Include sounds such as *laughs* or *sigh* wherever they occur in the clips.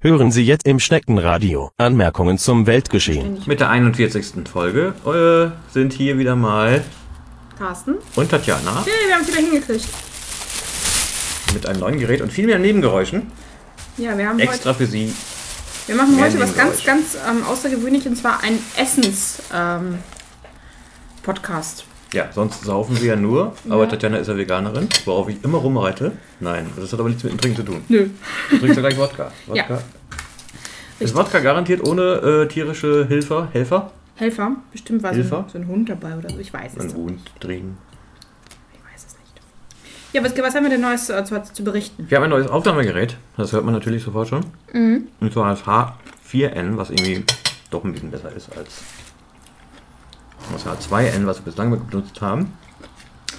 Hören Sie jetzt im Schneckenradio Anmerkungen zum Weltgeschehen. Mit der 41. Folge äh, sind hier wieder mal Carsten? und Tatjana Hey, wir haben es wieder hingekriegt. mit einem neuen Gerät und viel mehr Nebengeräuschen. Ja, wir haben Extra für Sie. heute, wir machen mehr heute was ganz, ganz ähm, außergewöhnliches und zwar ein Essens ähm, Podcast. Ja, sonst saufen wir ja nur, aber Ja. Tatjana ist ja Veganerin, worauf ich immer rumreite. Nein, das hat aber nichts mit dem Trinken zu tun. Nö. Du trinkst ja gleich Wodka. *laughs* Ja. Wodka. Ist Wodka garantiert ohne äh, tierische Hilfe, Helfer? Helfer? Bestimmt war so Hilfer? ein, so ein Hund dabei oder so. Ich weiß es Ein nicht. Hund trinken. Ich weiß es nicht. Ja, was, was haben wir denn Neues äh, zu, zu berichten? Wir haben ein neues Aufnahmegerät, das hört man natürlich sofort schon. Mhm. Und zwar das H4N, was irgendwie doch ein bisschen besser ist als das H2N, was wir bislang benutzt haben.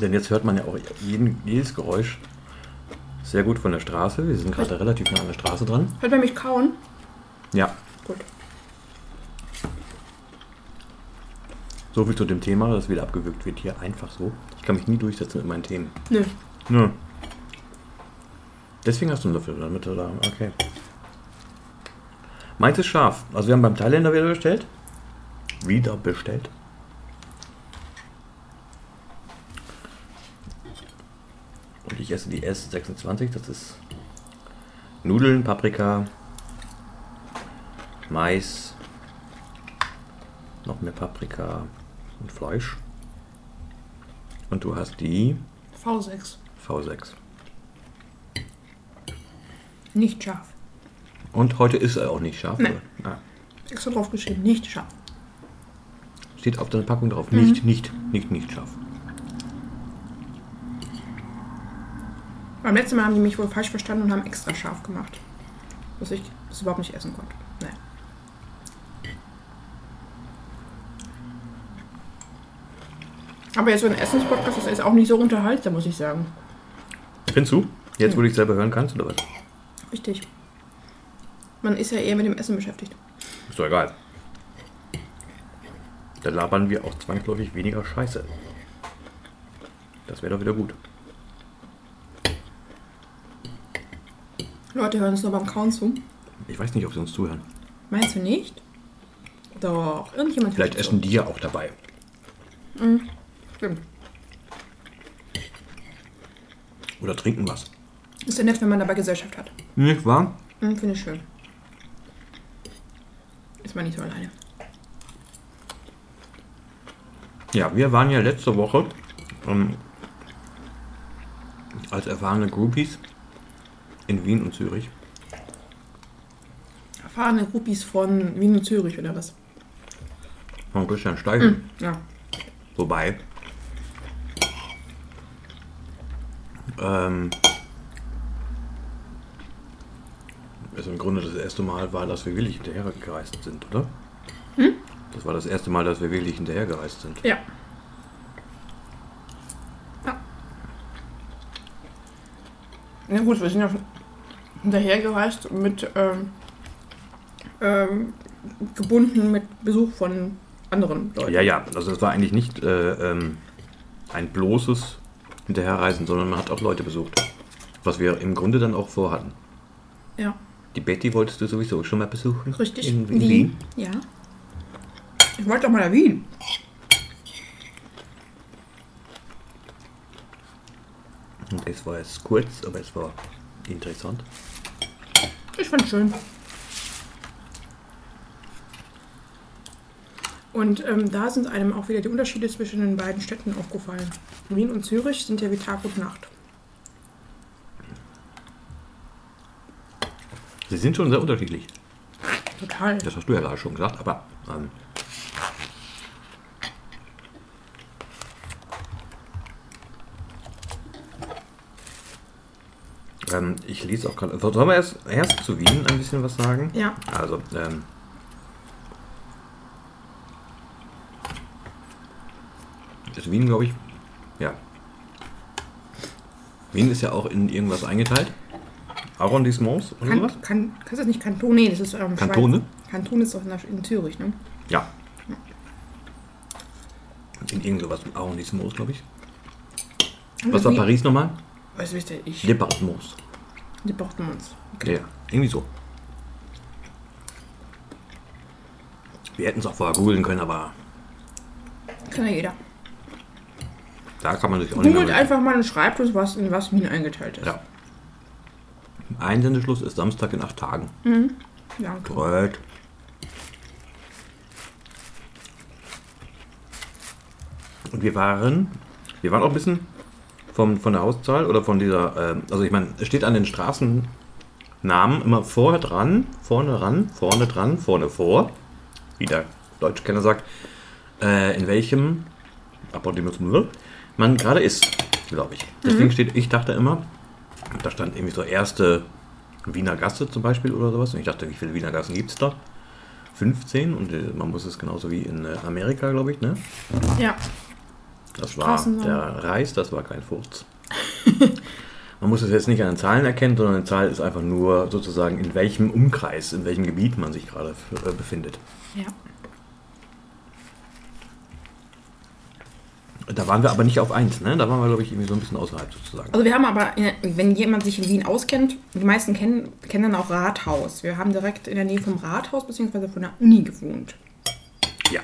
Denn jetzt hört man ja auch jeden, jedes Geräusch sehr gut von der Straße. Wir sind gerade relativ nah an der Straße dran. Hört man mich kauen? Ja, Gut. so viel zu dem Thema, das wieder abgewürgt wird hier einfach so. Ich kann mich nie durchsetzen mit meinen Themen. Nö. Nö. Deswegen hast du einen Löffel damit, oder? Okay. Meins ist scharf. Also wir haben beim Thailänder wieder bestellt. Wieder bestellt. Und ich esse die S26. Das ist Nudeln, Paprika, Mais, noch mehr Paprika und Fleisch. Und du hast die V6. V6. Nicht scharf. Und heute ist er auch nicht scharf. Nee. Ah, Extra drauf geschrieben. Nicht scharf. steht auf der Packung drauf. Nicht, nicht, nicht, nicht scharf. Beim letzten Mal haben die mich wohl falsch verstanden und haben extra scharf gemacht. Dass ich das überhaupt nicht essen konnte. Naja. Aber jetzt so ein Essenspodcast das ist auch nicht so unterhaltsam, muss ich sagen. Findest du? Jetzt, wo du dich selber hören kannst, oder was? Richtig. Man ist ja eher mit dem Essen beschäftigt. Ist doch egal. Da labern wir auch zwangsläufig weniger Scheiße. Das wäre doch wieder gut. Leute hören es nur beim Kauen zu. Ich weiß nicht, ob sie uns zuhören. Meinst du nicht? Doch, irgendjemand Vielleicht hört essen die ja auch dabei. zu. Stimmt. Oder trinken was. Ist ja nett, wenn man dabei Gesellschaft hat. Nicht wahr? Hm, Finde ich schön. Ist man nicht so alleine. Ja, wir waren ja letzte Woche ähm, als erfahrene Groupies in Wien und Zürich. Erfahrene Groupies von Wien und Zürich oder was? Von Christian Steiger. Ja. Wobei. Ähm, es im Grunde das erste Mal war, dass wir wirklich hinterhergereist sind, oder? Das war das erste Mal, dass wir wirklich hinterhergereist sind. Ja. Ja. Na gut, wir sind ja schon hinterhergereist mit ähm, ähm, gebunden mit Besuch von anderen Leuten. Ja, ja, also es war eigentlich nicht äh, ähm, ein bloßes Hinterherreisen, sondern man hat auch Leute besucht. Was wir im Grunde dann auch vorhatten. Ja. Die Betty wolltest du sowieso schon mal besuchen? Richtig. In, in Wien. Ja. Ich wollte doch mal nach Wien. Und Es war jetzt kurz, aber es war interessant. Ich fand schön. Und ähm, da sind einem auch wieder die Unterschiede zwischen den beiden Städten aufgefallen. Wien und Zürich sind ja wie Tag und Nacht. Sie sind schon sehr unterschiedlich. Total. Das hast du ja gerade schon gesagt, aber ähm, ähm, ich lese auch gerade. Sollen wir erst, erst zu Wien ein bisschen was sagen? Ja. Also, ähm, ist Wien, glaube ich, ja. Wien ist ja auch in irgendwas eingeteilt. Arrondissements oder sowas? Kan kan kannst du das nicht Kanton? Nee, das ist ähm, Kantone? Schweiz. Kanton ist doch in, in Zürich, ne? Ja. In irgend sowas Arrondissements, glaube ich. Und Was war Wien- Paris nochmal? Was wisst ihr? Ich. Departements. Die brauchten uns. Okay. Ja, irgendwie so. Wir hätten es auch vorher googeln können, aber. Kann ja jeder. Da kann man sich auch Googelt einfach mal und schreibt uns, was in was Wien eingeteilt ist. Ja. Einsendeschluss ist Samstag in acht Tagen. Mhm. Danke. Bröt. Und wir waren, wir waren auch ein bisschen vom, von der Hauszahl oder von dieser, ähm, also ich meine, es steht an den Straßennamen immer vorher dran, vorne ran, vorne dran, vorne vor, wie der Deutschkenner sagt, äh, in welchem Apodimus man gerade ist, glaube ich. Deswegen steht, ich dachte immer, da stand irgendwie so erste Wiener Gasse zum Beispiel oder sowas. Und ich dachte, wie viele Wiener Gassen gibt es da? 15 und äh, man muss es genauso wie in äh, Amerika, glaube ich, ne? Ja. Das war Straßennamen. der Reis, das war kein Furz. *laughs* man muss es jetzt nicht an den Zahlen erkennen, sondern eine Zahl ist einfach nur sozusagen, in welchem Umkreis, in welchem Gebiet man sich gerade äh, befindet. Ja. Da waren wir aber nicht auf 1, ne? Da waren wir, glaube ich, irgendwie so ein bisschen außerhalb sozusagen. Also wir haben aber, wenn jemand sich in Wien auskennt, die meisten kennen, kennen dann auch Rathaus. Wir haben direkt in der Nähe vom Rathaus bzw. von der Uni gewohnt. Ja.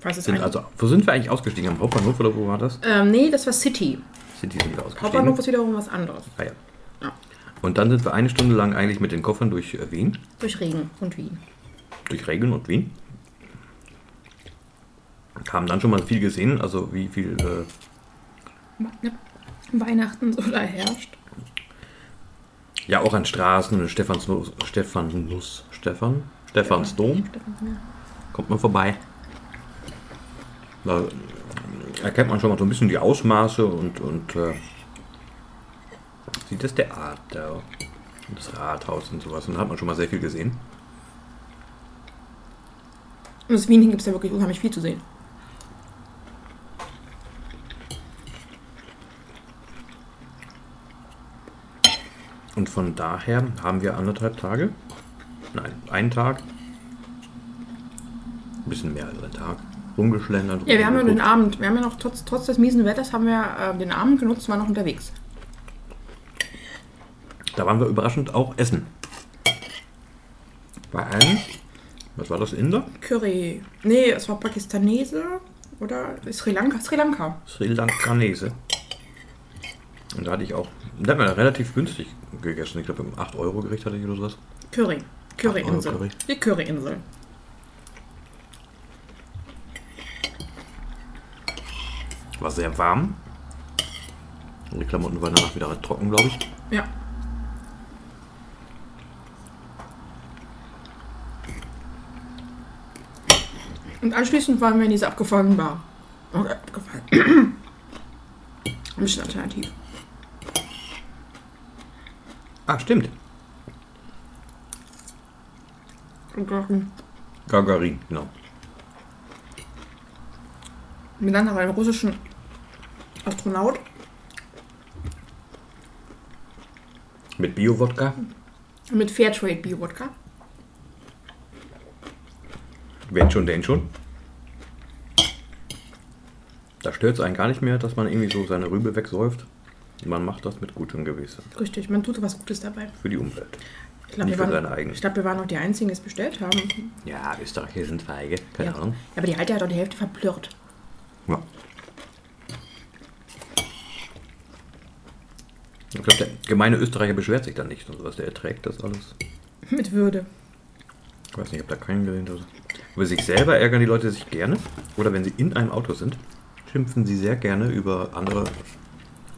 Falls Sind also, wo sind wir eigentlich ausgestiegen? Am Hauptbahnhof oder wo war das? ähm, nee, das war City. City sind wir ausgestiegen. Hauptbahnhof ist wiederum was anderes. Ah, ja. Ja. Und dann sind wir eine Stunde lang eigentlich mit den Koffern durch äh, Wien, Durch Regen und Wien. durch Regen und Wien. Haben dann schon mal viel gesehen, also wie viel, äh. Weihnachten so da herrscht. ja auch an Straßen, Stephansnuss, Stephanus, Stefan, Stephansdom, kommt man vorbei. Da erkennt man schon mal so ein bisschen die Ausmaße und, und äh, sieht das Theater und das Rathaus und sowas. Und da hat man schon mal sehr viel gesehen. Und aus Wien gibt es ja wirklich unheimlich viel zu sehen. Und von daher haben wir anderthalb Tage, nein, einen Tag, ein bisschen mehr als einen Tag, rumgeschlendert. Ja, wir haben ja den. Abend, wir haben ja noch trotz, trotz des miesen Wetters haben wir äh, den Abend genutzt, waren noch unterwegs. Da waren wir überraschend auch essen. Bei einem, was war das, Inder? Curry. Nee, es war Pakistanese oder Sri Lanka. Sri Lanka. Sri Lankanese. Und da hatte ich auch, da haben wir relativ günstig gegessen. Ich glaube, um 8 Euro Gericht hatte ich oder sowas. Curry. Curryinsel. Curry. Die Curryinsel. War sehr warm. Und die Klamotten waren danach wieder trocken, glaube ich. Ja. Und anschließend waren wir in dieser abgefahrenen Bar. Okay, abgefahren. Ein bisschen alternativ. Ah, stimmt. Dann Gagarin, genau. Mit dann noch einem russischen Astronaut. Mit Bio-Wodka. Mit Fairtrade Bio-Wodka. Wenn schon, denn schon. Da stört es einen gar nicht mehr, dass man irgendwie so seine Rübe wegsäuft. Man macht das mit gutem Gewissen. Richtig, man tut was Gutes dabei. Für die Umwelt. Ich glaube, wir, waren- ich glaub, wir waren auch die Einzigen, die es bestellt haben. Ja, Österreicher sind feige. Keine Ja. Ahnung. Aber die Alte hat auch die Hälfte verplirrt. Ja. Ich glaube, der gemeine Österreicher beschwert sich dann nicht und sowas. Der erträgt das alles. Mit Würde. Ich weiß nicht, ich habe da keinen gesehen. Also. Über sich selber ärgern die Leute sich gerne. Oder wenn sie in einem Auto sind, schimpfen sie sehr gerne über andere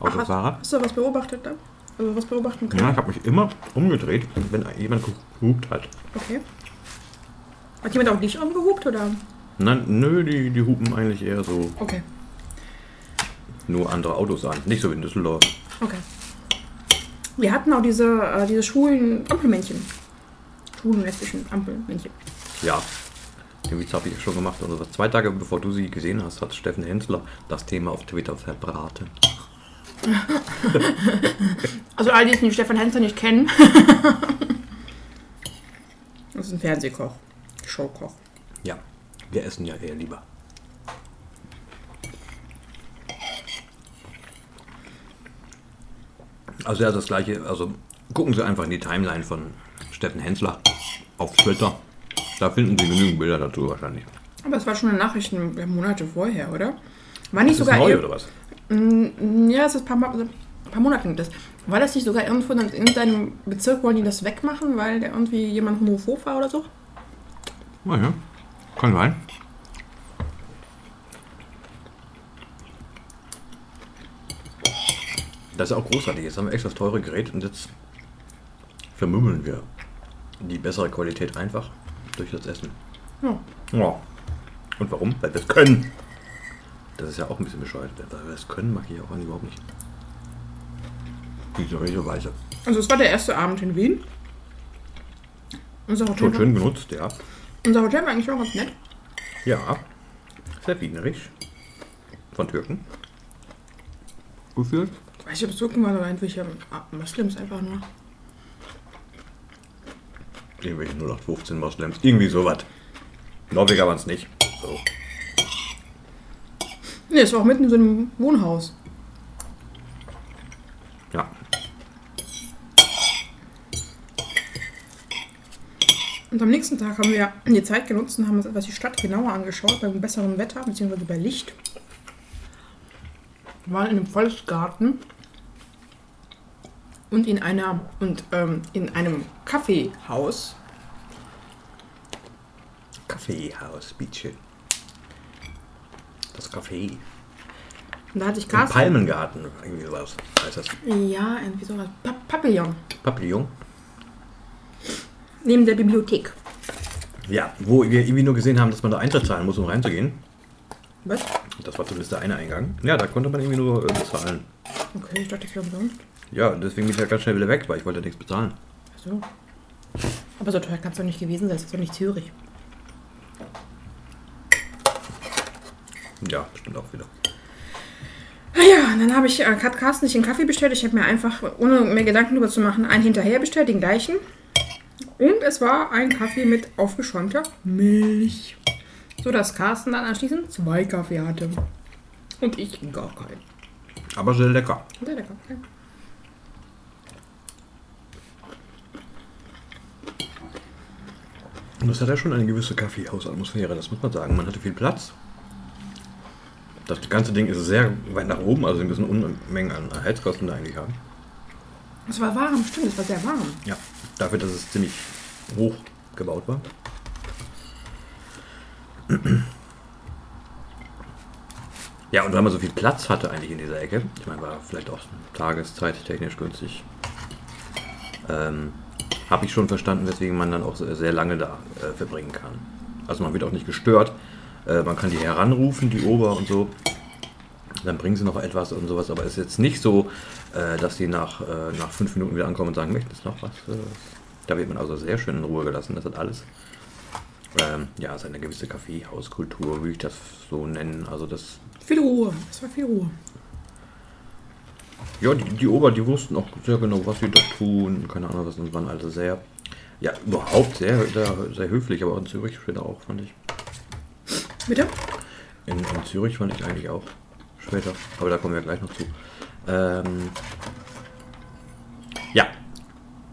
Autofahrer. Hast du was beobachtet da? Also was beobachten können? Ja, ich habe mich immer umgedreht, wenn jemand gehupt hat. Okay. Hat jemand auch dich umgehupt oder? Nein, nö, die, die hupen eigentlich eher so Okay. nur andere Autos an. Nicht so wie in Düsseldorf. Okay. Wir hatten auch diese, äh, diese schwulen Ampelmännchen. Schwulen lesbischen Ampelmännchen. Ja, den Witz habe ich schon gemacht. Also zwei Tage bevor du sie gesehen hast, hat Steffen Hensler das Thema auf Twitter verbraten. *laughs* Also all die, die Stefan Hensler nicht kennen. *laughs* das ist ein Fernsehkoch. Showkoch. Ja, wir essen ja eher lieber. Also ja, das gleiche, also gucken Sie einfach in die Timeline von Steffen Hensler auf Twitter. Da finden Sie genügend Bilder dazu wahrscheinlich. Aber es war schon eine Nachricht Monate vorher, oder? War nicht Ist das sogar neu eher- oder was? Mm, Ja, es ist ein paar, ein paar Monate das. War das nicht sogar irgendwo in seinem Bezirk, wollen die das wegmachen, weil der irgendwie jemand homophob war oder so? Oh ja, kann sein. Das ist auch großartig. Jetzt haben wir extra das teure Gerät und jetzt vermümmeln wir die bessere Qualität einfach durch das Essen. Ja. Ja. Und warum? Weil wir es können. Das ist ja auch ein bisschen bescheuert. Weil wir es können, mag ich auch überhaupt nicht. Diese welche Weise. Also es war der erste Abend in Wien. Unser Hotel, Schon schön genutzt, ja. Unser Hotel war eigentlich auch ganz nett. Ja. Sehr wienerisch. Von Türken. Gefühlt. Ich weiß nicht, ob es Türken waren oder irgendwelche Moslems einfach nur. Irgendwelche 0815 Moslems. Irgendwie sowas. Norweger waren es nicht. So. Nee, es war auch mitten in so einem Wohnhaus. Ja. Und am nächsten Tag haben wir die Zeit genutzt und haben uns etwas die Stadt genauer angeschaut, beim besseren Wetter, beziehungsweise bei Licht. Wir waren in einem Volksgarten und in einer und ähm, in einem Kaffeehaus. Kaffeehaus, bitte. Das Café. Und da hatte ich Carsten. Palmengarten. Irgendwie sowas heißt das. Ja, irgendwie sowas. Pa Papillon. Papillon. Neben der Bibliothek. Ja, wo wir irgendwie nur gesehen haben, dass man da Eintritt zahlen muss, um reinzugehen. Was? Das war zumindest der eine Eingang. Ja, da konnte man irgendwie nur äh, bezahlen. Okay, ich dachte, ich wäre umsonst. Ja, deswegen bin ich ja ganz schnell wieder weg, weil ich wollte ja nichts bezahlen. Ach so. Aber so teuer kann es doch nicht gewesen sein. Das ist doch nicht Zürich. Ja, bestimmt auch wieder. Naja, und dann habe ich, äh, Carsten nicht den Kaffee bestellt. Ich habe mir einfach, ohne mir Gedanken darüber zu machen, einen hinterher bestellt, den gleichen. Und es war ein Kaffee mit aufgeschäumter Milch. So dass Carsten dann anschließend zwei Kaffee hatte. Und ich gar keinen. Aber sehr lecker. Sehr lecker. Ja. Und das hat ja schon eine gewisse Kaffeehausatmosphäre, das muss man sagen. Man hatte viel Platz. Das ganze Ding ist sehr weit nach oben, also ein bisschen Unmengen an Heizkosten da eigentlich haben. Es war warm, stimmt, es war sehr warm. Ja, dafür, dass es ziemlich hoch gebaut war. Ja, und weil man so viel Platz hatte eigentlich in dieser Ecke, ich meine, war vielleicht auch tageszeittechnisch günstig, ähm, habe ich schon verstanden, weswegen man dann auch sehr lange da äh, verbringen kann. Also man wird auch nicht gestört. Äh, man kann die heranrufen, die Ober und so. Dann bringen sie noch etwas und sowas, aber es ist jetzt nicht so, äh, dass die nach, äh, nach fünf Minuten wieder ankommen und sagen, möchtest noch was? Äh, Da wird man also sehr schön in Ruhe gelassen, das hat alles. Ähm, ja, es ist eine gewisse Kaffeehauskultur, würde ich das so nennen. Also das, Viel Ruhe, es war viel Ruhe. ja, die, die Ober, die wussten auch sehr genau, was sie da tun, keine Ahnung was, und waren also sehr, ja, überhaupt sehr, sehr, sehr höflich, aber in Zürich später auch, fand ich. Bitte? In, in Zürich fand ich eigentlich auch später, aber da kommen wir gleich noch zu. Ähm, ja,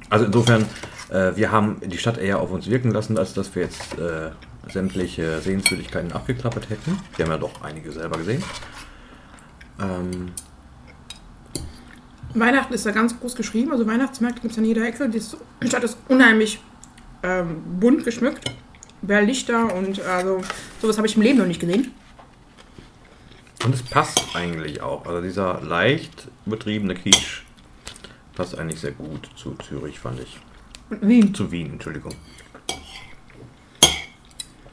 also insofern, äh, wir haben die Stadt eher auf uns wirken lassen, als dass wir jetzt äh, sämtliche Sehenswürdigkeiten abgeklappert hätten. Wir haben ja doch einige selber gesehen. Ähm, Weihnachten ist da ganz groß geschrieben, also Weihnachtsmärkte gibt es an jeder Ecke. Die Stadt ist unheimlich ähm, bunt geschmückt. Über Lichter und also sowas habe ich im Leben noch nicht gesehen. Und es passt eigentlich auch. Also dieser leicht betriebene Kitsch passt eigentlich sehr gut zu Zürich, fand ich. Und Wien. Zu Wien, Entschuldigung.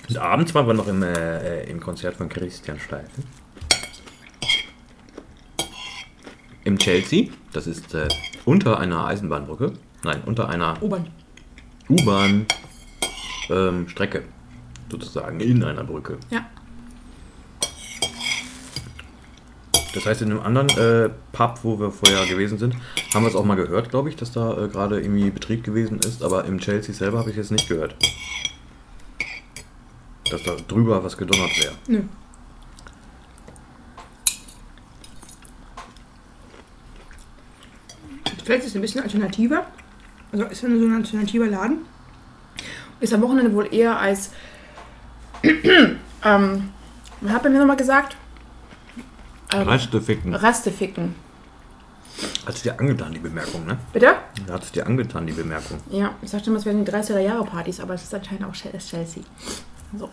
Und abends waren wir noch im, äh, im Konzert von Christian Steifen. Im Chelsea. Das ist äh, unter einer Eisenbahnbrücke. Nein, unter einer Obern. U-Bahn-Strecke. sozusagen. In einer Brücke. Ja. Das heißt, in einem anderen äh, Pub, wo wir vorher gewesen sind, haben wir es auch mal gehört, glaube ich, dass da äh, gerade irgendwie Betrieb gewesen ist. Aber im Chelsea selber habe ich es nicht gehört. Dass da drüber was gedonnert wäre. Nö. Vielleicht ist es ein bisschen alternativer. Also ist ja so ein alternativer Laden. Ist am Wochenende wohl eher als *clears throat* Ähm, was hat er mir nochmal gesagt? Ähm, Reste ficken. Reste ficken. Hat es dir angetan, die Bemerkung, ne? Bitte? Hat es dir angetan, die Bemerkung. Ja, ich sagte immer, es wären die 30er Jahre Partys, aber es ist anscheinend auch Chel- Chelsea. So.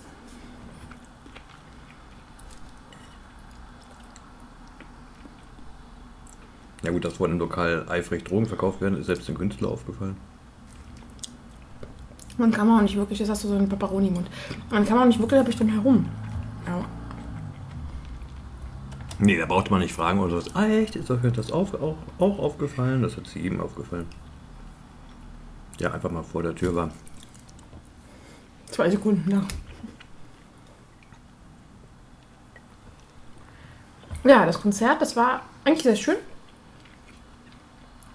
Ja gut, dass vor dem Lokal eifrig Drogen verkauft werden, ist selbst dem Künstler aufgefallen. Man kann auch nicht wirklich, jetzt hast du so einen Pepperoni-Mund. Man kann auch nicht wirklich bestimmt herum. Ja. Nee, da brauchte man nicht fragen oder so. Ah, echt? Ist euch das auf, auch, auch aufgefallen? Das hat sie ihm aufgefallen. Der einfach mal vor der Tür war. Zwei Sekunden, ja. Ja, das Konzert, das war eigentlich sehr schön.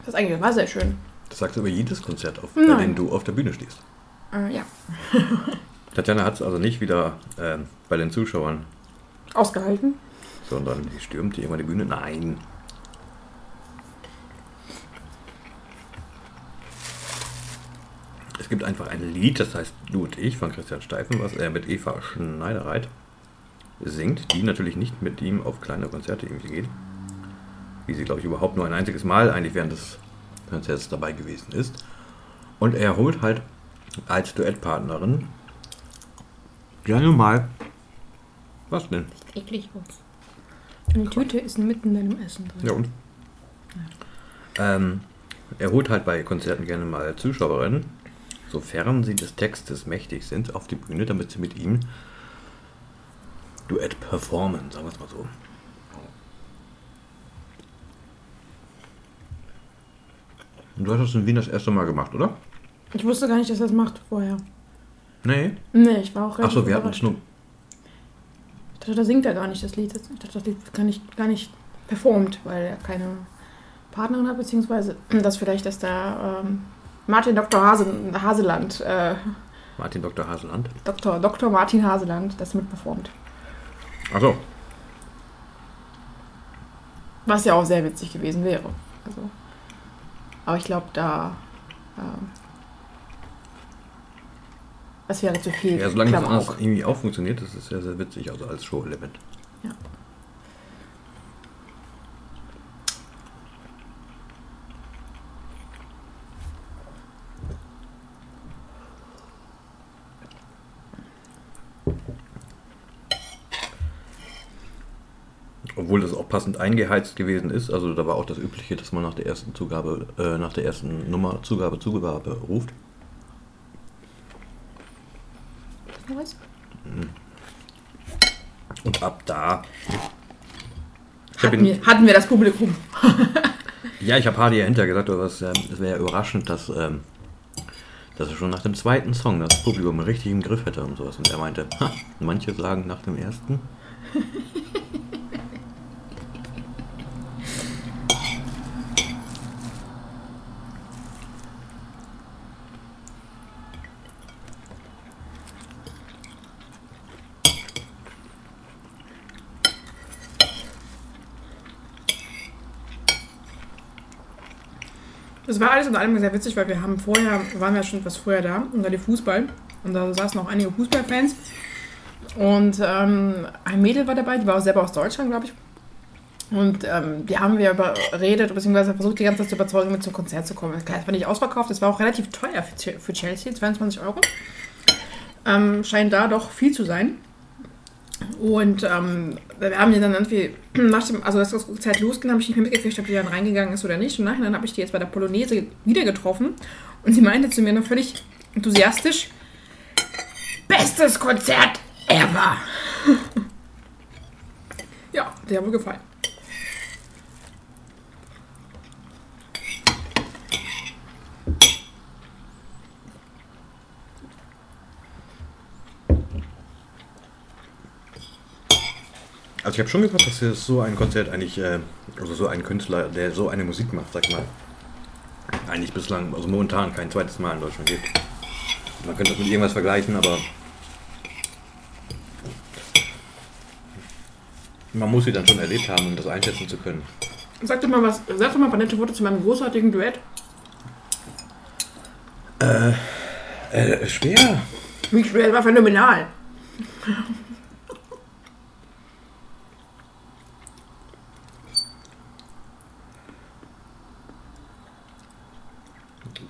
Das eigentlich war sehr schön. Das sagst du über jedes Konzert auf, bei dem du auf der Bühne stehst. Äh, ja, Tatjana hat es also nicht wieder ähm, bei den Zuschauern, ausgehalten. Sondern die stürmte immer die Bühne. Nein. Es gibt einfach ein Lied, das heißt Du und ich von Christian Steifen, was er mit Eva Schneidereit singt, die natürlich nicht mit ihm auf kleine Konzerte irgendwie geht. Wie sie, glaube ich, überhaupt nur ein einziges Mal eigentlich während des Konzerts dabei gewesen ist. Und er holt halt als Duettpartnerin gerne mal. Was denn? Eklig aus. Eine Tüte ist mitten in dem Essen drin. Ja und? Ähm, er holt halt bei Konzerten gerne mal Zuschauerinnen, sofern sie des Textes mächtig sind, auf die Bühne, damit sie mit ihm Duett performen, sagen wir es mal so. Und du hast das in Wien das erste Mal gemacht, oder? Ich wusste gar nicht, dass er das macht vorher. Nee. Nee, ich war auch relativ Achso, wir hatten es nur. Ich dachte, da singt er gar nicht das Lied. Ich dachte, das Lied wird gar nicht, gar nicht performt, weil er keine Partnerin hat, beziehungsweise *clears throat* das vielleicht, dass da ähm, Martin Dr. Hase, Haseland, äh, Martin Dr. Haseland. Dr. Dr. Martin Haseland das mitperformt. Achso. Was ja auch sehr witzig gewesen wäre. Also, aber ich glaube, da. Ähm, das wäre zu viel. Ja, solange das Klamauk. alles irgendwie auch funktioniert, das ist sehr, sehr witzig, also als Show-Element. Ja. Obwohl das auch passend eingeheizt gewesen ist, also da war auch das Übliche, dass man nach der ersten Zugabe, äh, nach der ersten Nummer Zugabe, Zugabe ruft. Was? Und ab da. Hatten wir, hatten wir das Publikum. *laughs* ja, ich habe Hardy ja hinterher gesagt, es, ähm, es wäre ja überraschend, dass, ähm, dass er schon nach dem zweiten Song das Publikum richtig im Griff hätte und sowas. Und er meinte, ha, manche sagen nach dem ersten. *laughs* Das war alles in allem sehr witzig, weil wir haben vorher, waren wir schon etwas vorher da da lief Fußball und da saßen auch einige Fußballfans und ähm, ein Mädel war dabei, die war auch selber aus Deutschland, glaube ich. Und ähm, die haben wir überredet, beziehungsweise versucht, die ganze Zeit zu überzeugen, mit zum Konzert zu kommen. Klar, es war nicht ausverkauft, es war auch relativ teuer für Chelsea, 22 Euro. Ähm, scheint da doch viel zu sein. Und ähm, wir haben die dann irgendwie, *clears throat* nach dem, also als das Konzert losging, habe ich nicht mehr mitgekriegt, ob die dann reingegangen ist oder nicht. Und nachher habe ich die jetzt bei der Polonaise wieder getroffen. Und sie meinte zu mir noch völlig enthusiastisch, bestes Konzert ever. *laughs* ja, der hat mir gefallen. Also ich habe schon gesagt, dass es so ein Konzert eigentlich, äh, also so ein Künstler, der so eine Musik macht, sag ich mal, eigentlich bislang, also momentan kein zweites Mal in Deutschland gibt. Man könnte das mit irgendwas vergleichen, aber man muss sie dann schon erlebt haben, um das einschätzen zu können. Sag doch mal was, sag doch mal ein paar nette Worte zu meinem großartigen Duett. Äh, schwer. Wie schwer, war phänomenal.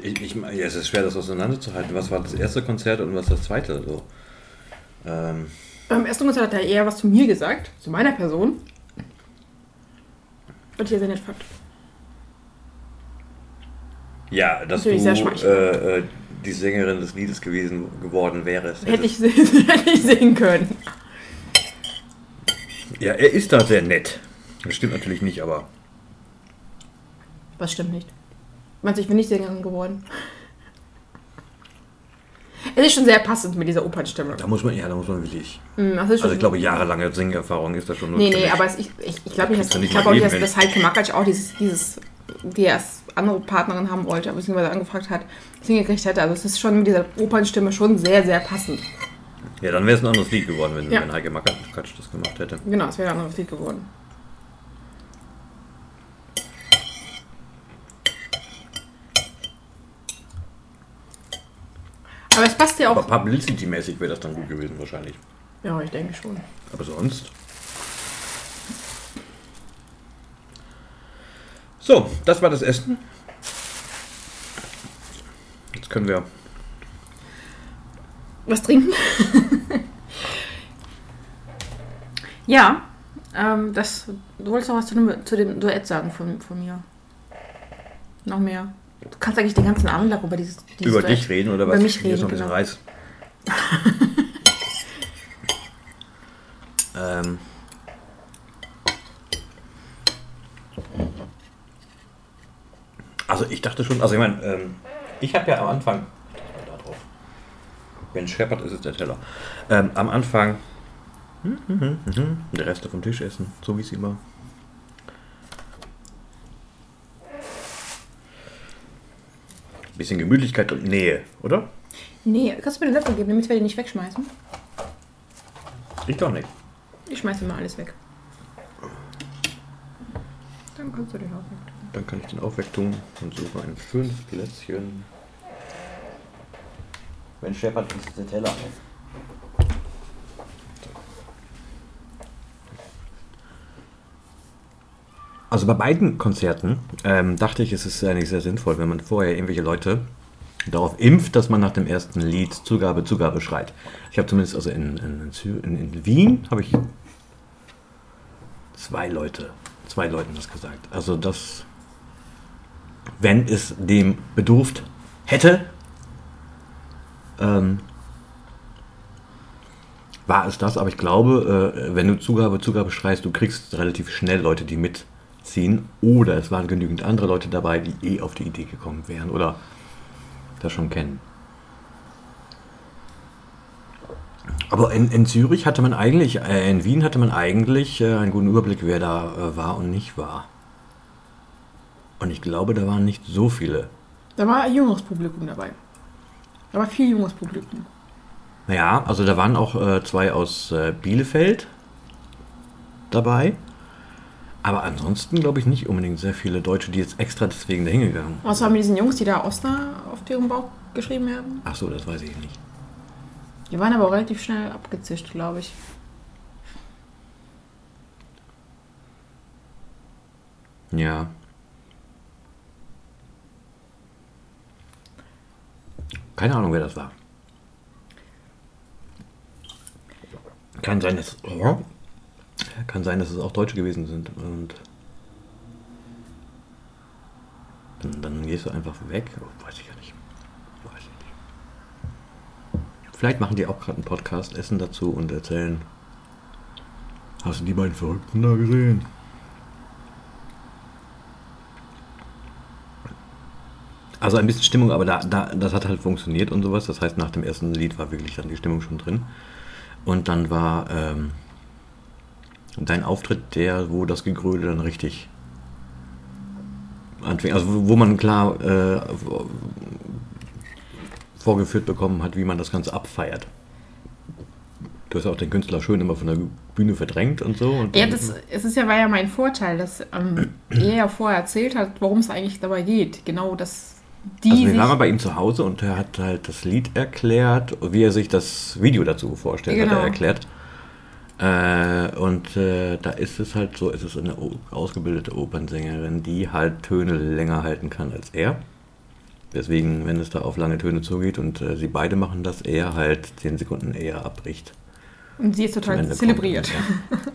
Ich, ich, ja, es ist schwer, das auseinanderzuhalten. Was war das erste Konzert und was das zweite? So. Ähm, Beim ersten Konzert hat er eher was zu mir gesagt, zu meiner Person. Was ich ja sehr nett fand. ja, dass Natürlich sehr du äh, äh, die Sängerin des Liedes gewesen geworden wärst. Hätte ich, *laughs* hätte ich sehen können. Ja, er ist da sehr nett. Das stimmt natürlich nicht, aber Was stimmt nicht? Meinst du, ich bin nicht Sängerin geworden? Es ist schon sehr passend mit dieser Opernstimme. da muss man, ja, da muss man wirklich. Das schon Also ich glaube, jahrelange Singerfahrung ist da schon Nee, nee, notwendig. aber es, ich, ich, ich glaube nicht, kannst dass, du ich glaube auch dass, dass Heike Makatsch auch dieses, dieses, die erst andere Partnerin haben wollte, beziehungsweise angefragt hat, das hingekriegt hätte. Also es ist schon mit dieser Opernstimme schon sehr, sehr passend. Ja, dann wäre es ein anderes Lied geworden, wenn, Ja. wenn Heike Makatsch das gemacht hätte. Genau, es wäre ein anderes Lied geworden. Passt ja Aber auch. Publicity-mäßig wäre das dann gut gewesen wahrscheinlich. Ja, ich denke schon. Aber sonst. So, das war das Essen. Jetzt können wir. Was trinken? ja, ähm, das, du wolltest noch was zu dem, zu dem Duett sagen von, von mir. Noch mehr. Du kannst eigentlich den ganzen Abend lang über dieses, dieses über dich reden oder über was? mich Mir ist reden, noch ein bisschen genau. Reis. *laughs* ähm. Also ich dachte schon, also ich meine, ähm, ich habe ja am Anfang, ich drück mal da drauf. wenn scheppert, ist es der Teller. Ähm, am Anfang hm, hm, hm, hm, die Reste vom Tisch essen, so wie es immer. Bisschen Gemütlichkeit und Nähe, oder? Nee, kannst du mir den Löffel geben, damit wir den nicht wegschmeißen? Ich doch nicht. Ich schmeiße immer alles weg. Dann kannst du den auch weg. Dann kann ich den auch wegtun und suche ein schönes Plätzchen. Wenn scheppert, ist es der Teller. Also bei beiden Konzerten ähm, dachte ich, es ist eigentlich sehr sinnvoll, wenn man vorher irgendwelche Leute darauf impft, dass man nach dem ersten Lied Zugabe, Zugabe schreit. Ich habe zumindest, also in, in, in, in Wien habe ich zwei Leute, zwei Leuten das gesagt. Also das, wenn es dem bedurft hätte, ähm, war es das. Aber ich glaube, äh, wenn du Zugabe, Zugabe schreist, du kriegst relativ schnell Leute, die mitziehen. Oder es waren genügend andere Leute dabei, die eh auf die Idee gekommen wären oder das schon kennen. Aber in, in Zürich hatte man eigentlich, äh, in Wien hatte man eigentlich äh, einen guten Überblick, wer da äh, war und nicht war. Und ich glaube, da waren nicht so viele. Da war ein junges Publikum dabei. Da war viel junges Publikum. Naja, also da waren auch äh, zwei aus äh, Bielefeld dabei. Aber ansonsten glaube ich nicht unbedingt sehr viele Deutsche, die jetzt extra deswegen dahin gegangen sind. Außer mit diesen Jungs, die da Osner auf deren Bauch geschrieben haben. Ach so, das weiß ich nicht. Die waren aber auch relativ schnell abgezischt, glaube ich. Ja. Keine Ahnung, wer das war. Kann sein, dass ja, kann sein, dass es auch Deutsche gewesen sind und dann, dann gehst du einfach weg. Oh, weiß ich ja nicht. Weiß ich nicht. Vielleicht machen die auch gerade einen Podcast, essen dazu und erzählen. Hast du die beiden Verrückten da gesehen? Also ein bisschen Stimmung, aber da, da, das hat halt funktioniert und sowas. Das heißt, nach dem ersten Lied war wirklich dann die Stimmung schon drin. Und dann war ähm, dein Auftritt der, wo das Gegröle dann richtig anfing. Also wo man klar äh, vorgeführt bekommen hat, wie man das Ganze abfeiert. Du hast auch den Künstler schön immer von der Bühne verdrängt und so. Und Ja, das es ist ja, war ja mein Vorteil, dass ähm, er ja vorher erzählt hat, worum es eigentlich dabei geht. Genau, dass die Also wir waren bei ihm zu Hause und er hat halt das Lied erklärt, wie er sich das Video dazu vorstellt, hat Genau. er erklärt. Äh, und äh, da ist es halt so, es ist eine ausgebildete Opernsängerin, die halt Töne länger halten kann als er. Deswegen, wenn es da auf lange Töne zugeht und äh, sie beide machen das, er halt 10 Sekunden eher abbricht. Und sie ist total zelebriert. kommt. Ja.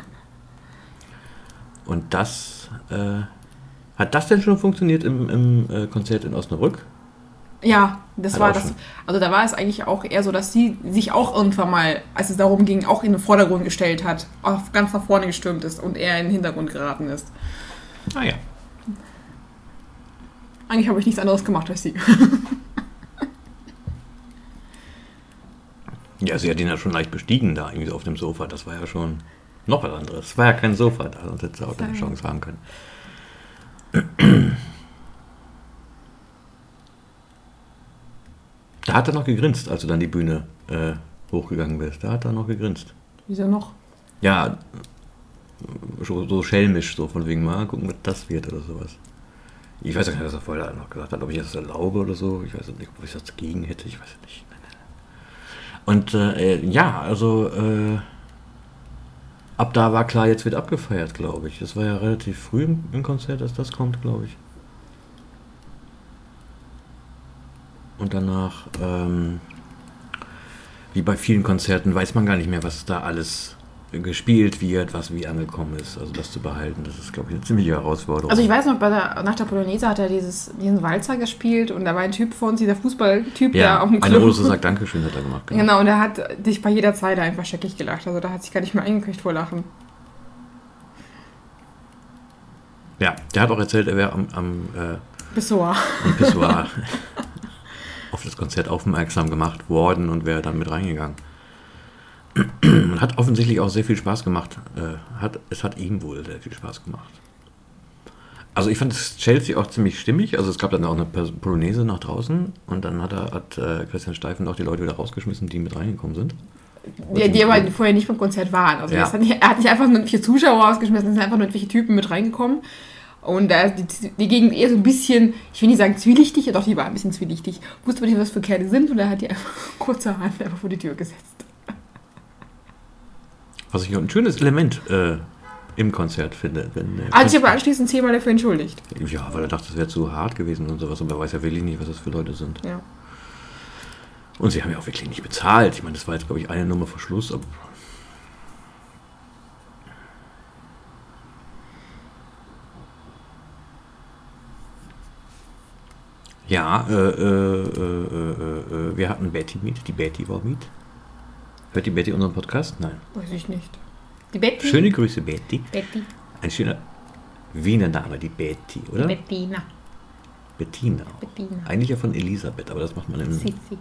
Und das, äh, hat das denn schon funktioniert im, im äh, Konzert in Osnabrück? Ja, das Hat war das. Also da war es eigentlich auch eher so, dass sie sich auch irgendwann mal, als es darum ging, auch in den Vordergrund gestellt hat, auch ganz nach vorne gestürmt ist und er in den Hintergrund geraten ist. Ah ja. Eigentlich habe ich nichts anderes gemacht als sie. *laughs* Ja, sie hat ihn ja schon leicht bestiegen da, irgendwie so auf dem Sofa. Das war ja schon noch was anderes. Es war ja kein Sofa da, sonst hätte sie auch keine. Chance haben können. Da hat er noch gegrinst, als du dann die Bühne äh, hochgegangen bist. Da hat er noch gegrinst. Wieso noch? Ja, so, so schelmisch, so von wegen mal gucken, was das wird oder sowas. Ich weiß auch nicht, was er vorher noch gesagt hat, ob ich das erlaube oder so. Ich weiß nicht, ob ich das dagegen hätte. Ich weiß es nicht. Und äh, ja, also äh, ab da war klar, jetzt wird abgefeiert, glaube ich. Das war ja relativ früh im Konzert, dass das kommt, glaube ich. Und danach, ähm, wie bei vielen Konzerten, weiß man gar nicht mehr, was da alles gespielt wird, was wie angekommen ist. Also das zu behalten, das ist, glaube ich, eine ziemliche Herausforderung. Also ich weiß noch, bei der, nach der Polonaise hat er dieses, diesen Walzer gespielt und da war ein Typ vor uns, dieser Fußballtyp, der ja, auf dem eine Klo- Rose sagt *laughs* Dankeschön, hat er gemacht. Genau. Genau, und er hat dich bei jeder Zeile einfach scheckig gelacht. Also da hat sich gar nicht mehr eingekriegt vor Lachen. Ja, der hat auch erzählt, er wäre am, am, äh, Pissoir. am Pissoir *laughs* auf das Konzert aufmerksam gemacht worden und wäre dann mit reingegangen. Und hat offensichtlich auch sehr viel Spaß gemacht. Äh, hat, es hat ihm wohl sehr viel Spaß gemacht. Also ich fand das Chelsea auch ziemlich stimmig. Also es gab dann auch eine Polonaise nach draußen und dann hat, er, hat äh, Christian Steifen auch die Leute wieder rausgeschmissen, die mit reingekommen sind. Die, die aber vorher nicht beim Konzert waren. Also Ja. hat nicht, er hat nicht einfach nur irgendwelche Zuschauer rausgeschmissen, es sind einfach nur irgendwelche Typen mit reingekommen. Und da die, die Gegend eher so ein bisschen, ich will nicht sagen zwielichtig, ja doch, die war ein bisschen zwielichtig. Wusste aber nicht, was für Kerle sind und er hat die einfach *laughs* kurzerhand einfach vor die Tür gesetzt. Was ich auch ein schönes Element äh, im Konzert finde. Wenn, äh, Also ich habe anschließend zehnmal dafür entschuldigt. Ja, weil er dachte, es wäre zu hart gewesen und sowas, aber er weiß ja wirklich nicht, was das für Leute sind. Ja. Und sie haben ja auch wirklich nicht bezahlt. Ich meine, das war jetzt, glaube ich, eine Nummer vor Schluss. Aber ja, äh, äh, äh, äh, äh, wir hatten Betty mit. Die Betty war mit. Hört die Betty unseren Podcast? Nein. Weiß ich nicht. Die Betty? Schöne Grüße, Betty. Betty. Ein schöner Wiener Name, die Betty, oder? Bettina. Bettina. Bettina. Eigentlich ja von Elisabeth, aber das macht man im. Sissi.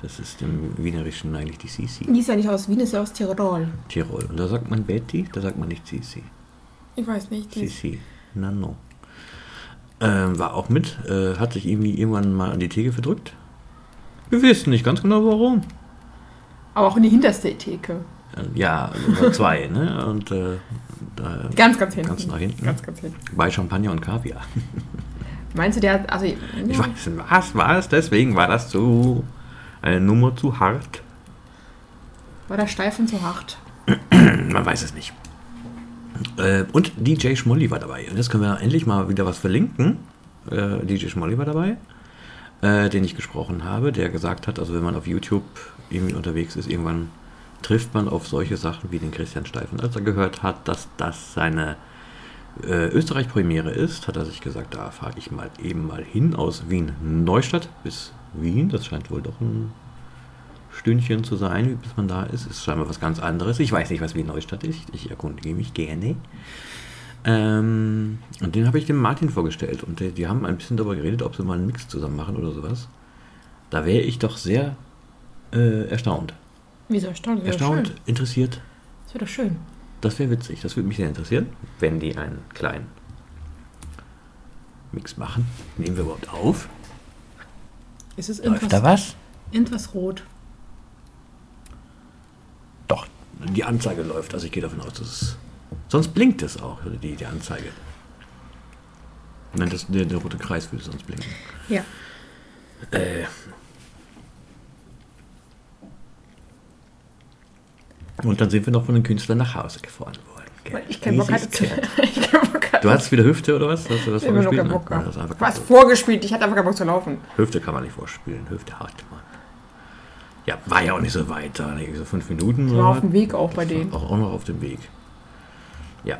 Das ist im Wienerischen eigentlich die Sisi. Die ist ja nicht aus Wien, ist ja aus Tirol. Tirol. Und da sagt man Betty, da sagt man nicht Sisi. Ich weiß nicht. Die Sisi. Nano. Ähm, war auch mit, äh, hat sich irgendwie irgendwann mal an die Theke verdrückt. Wir wissen nicht ganz genau warum. aber auch in die hinterste Theke. Äh, Ja, oder *laughs* zwei, ne? Und äh, da, Ganz, ganz hinten. Ganz nach hinten. Ganz, ganz hinten. bei Champagner und Kaviar. *laughs* Meinst du, der hat, also, Ich ja, weiß, was war es? Deswegen war das zu eine Nummer zu hart. war der steif und zu hart? *clears throat* Man weiß es nicht. Äh, und DJ Schmolli war dabei. Und jetzt können wir endlich mal wieder was verlinken. Äh, DJ Schmolli war dabei, äh, den ich gesprochen habe, der gesagt hat, also wenn man auf YouTube irgendwie unterwegs ist, irgendwann trifft man auf solche Sachen wie den Christian Steifen. Als er gehört hat, dass das seine äh, Österreich-Premiere ist, hat er sich gesagt, da fahre ich mal eben mal hin aus Wien-Neustadt bis Wien. Das scheint wohl doch ein Stündchen zu sein, bis man da ist. Ist scheinbar was ganz anderes. Ich weiß nicht, was Wien Neustadt ist. Ich erkundige mich gerne. Ähm, und den habe ich dem Martin vorgestellt. Und die, die haben ein bisschen darüber geredet, ob sie mal einen Mix zusammen machen oder sowas. Da wäre ich doch sehr äh, erstaunt. Wieso erstaunt? Erstaunt, schön. interessiert. Das wäre doch schön. Das wäre witzig. Das würde mich sehr interessieren, wenn die einen kleinen Mix machen. Nehmen wir überhaupt auf? Ist es Läuft irgendwas, da was? irgendwas rot? Doch, die Anzeige läuft. Also ich gehe davon aus, dass es. Sonst blinkt es auch, die, die Anzeige. Nein, das, der, der rote Kreis würde sonst blinken. Ja. Äh. Und dann sind wir noch von den Künstlern nach Hause gefahren worden. Weil ich keinen Bock, hatte zu, *laughs* Du hattest wieder Hüfte oder was? Hast du das Ich vorgespielt? Bock ist einfach Was vorgespielt? Ich hatte einfach keinen Bock zu laufen. Hüfte kann man nicht vorspielen. Hüfte hart man. Ja, war ja auch nicht so weit. Da so fünf Minuten Ich war auf dem Weg auch bei denen. Auch, auch noch auf dem Weg. Ja.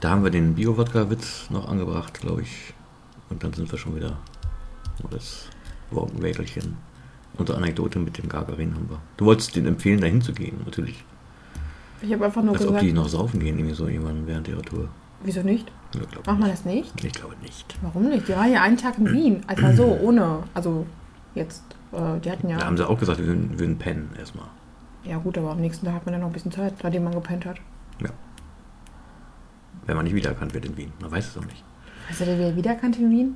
Da haben wir den Bio-Wodka-Witz noch angebracht, glaube ich. Und dann sind wir schon wieder. Das Wägelchen. Unsere Anekdote mit dem Gagarin haben wir. Du wolltest denen empfehlen, dahin zu gehen, natürlich. Ich habe einfach nur Als ob gesagt, die noch saufen gehen, irgendwie so irgendwann während ihrer Tour. wieso nicht? Ja, Macht man das nicht? Ich glaube nicht. Warum nicht? Die waren ja einen Tag in Wien. Also so, ohne, also jetzt, äh, die hatten ja, Da haben sie auch gesagt, wir würden, würden pennen erstmal. ja gut, aber am nächsten Tag hat man dann noch ein bisschen Zeit, nachdem man gepennt hat. Ja. Wenn man nicht wiedererkannt wird in Wien. Man weiß es auch nicht. Hast du wieder wiedererkannt in Wien?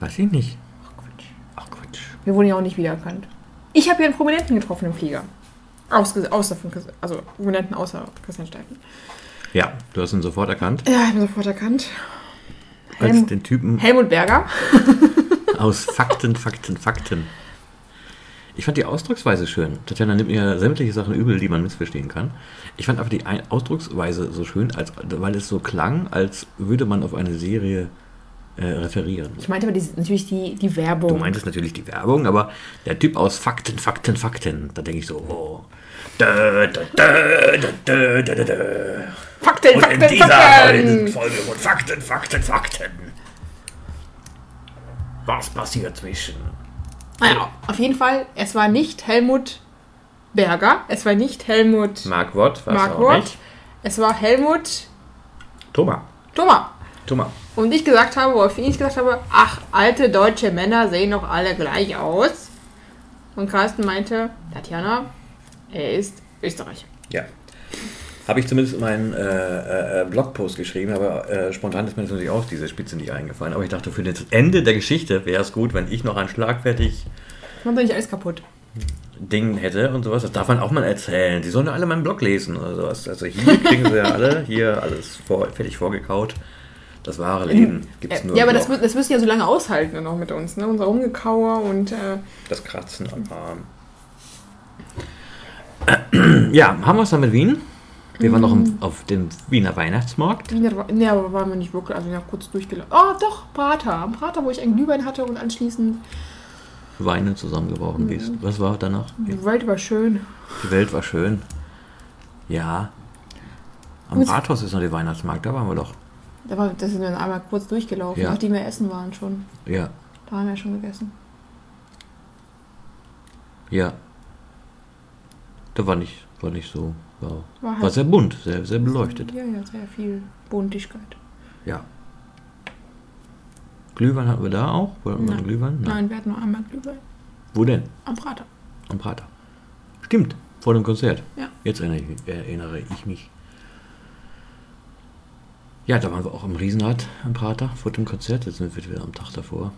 Weiß ich nicht. Ach Quatsch. Ach Quatsch. Wir wurden ja auch nicht wiedererkannt. Ich habe hier einen Prominenten getroffen im Flieger. Ausge außer von, also Prominenten außer Christian Steifen. Ja, du hast ihn sofort erkannt. Ja, ich habe ihn sofort erkannt. Als Helmut, den Typen Helmut Berger. aus Fakten, Fakten, Fakten. Ich fand die Ausdrucksweise schön. Tatjana nimmt mir sämtliche Sachen übel, die man missverstehen kann. Ich fand einfach die Ausdrucksweise so schön, als, weil es so klang, als würde man auf eine Serie äh, referieren. Ich meinte aber die, natürlich die, die Werbung. Du meintest natürlich die Werbung, aber der Typ aus Fakten, Fakten, Fakten, da denke ich so, oh. Da, da, da. Fakten, Und in Fakten, dieser Fakten! Folge von Fakten, Fakten, Fakten. Was passiert zwischen Naja, auf jeden Fall, es war nicht Helmut Berger, es war nicht Helmut Mark Watt, was Mark auch Roth, nicht. es war Helmut Thomas. Thomas. Thomas. Und ich gesagt habe, oder für ihn ich gesagt habe, ach, alte deutsche Männer sehen doch alle gleich aus. Und Carsten meinte, Tatjana, er ist Österreicher. Ja. Habe ich zumindest in meinen äh, äh, Blogpost geschrieben, aber äh, spontan ist mir natürlich auch diese Spitze nicht eingefallen. Aber ich dachte, für das Ende der Geschichte wäre es gut, wenn ich noch ein schlagfertig mache doch nicht alles kaputt. Ding hätte und sowas. Das darf man auch mal erzählen. Die sollen ja alle meinen Blog lesen oder sowas. Also hier *laughs* kriegen sie ja alle, hier alles vor, fertig vorgekaut. Das wahre Leben gibt es nur ja, aber das, das müssen ja so lange aushalten dann auch mit uns, ne? Unser Rumgekauer und äh, das Kratzen am Arm. *clears throat* Ja, haben wir es dann mit Wien? Wir waren noch im, auf dem Wiener Weihnachtsmarkt. Wiener nee, aber waren wir nicht wirklich, also ja kurz durchgelaufen. Oh, doch, Prater. Am Prater, wo ich einen Glühwein hatte und anschließend, Weinen zusammengebrochen bist. Was war danach? die Welt war schön. Die Welt war schön. Ja. Am. Rathaus ist noch der Weihnachtsmarkt, da waren wir doch. Da, war, da sind wir dann einmal kurz durchgelaufen, Ja. nachdem wir essen waren schon. Ja, Da haben wir schon gegessen. ja. Da war nicht, war nicht so. War, War war halt- sehr bunt, sehr, sehr beleuchtet. Ja, ja, sehr viel Buntigkeit. Ja. Glühwein hatten wir da auch? Wollten wir Nein. Glühwein? Nein, wir hatten nur einmal Glühwein. Wo denn? Am Prater. Am Prater. Stimmt, vor dem Konzert. Ja. Jetzt erinnere ich, erinnere ich mich. Ja, da waren wir auch am Riesenrad am Prater vor dem Konzert. Jetzt sind wir wieder am Tag davor.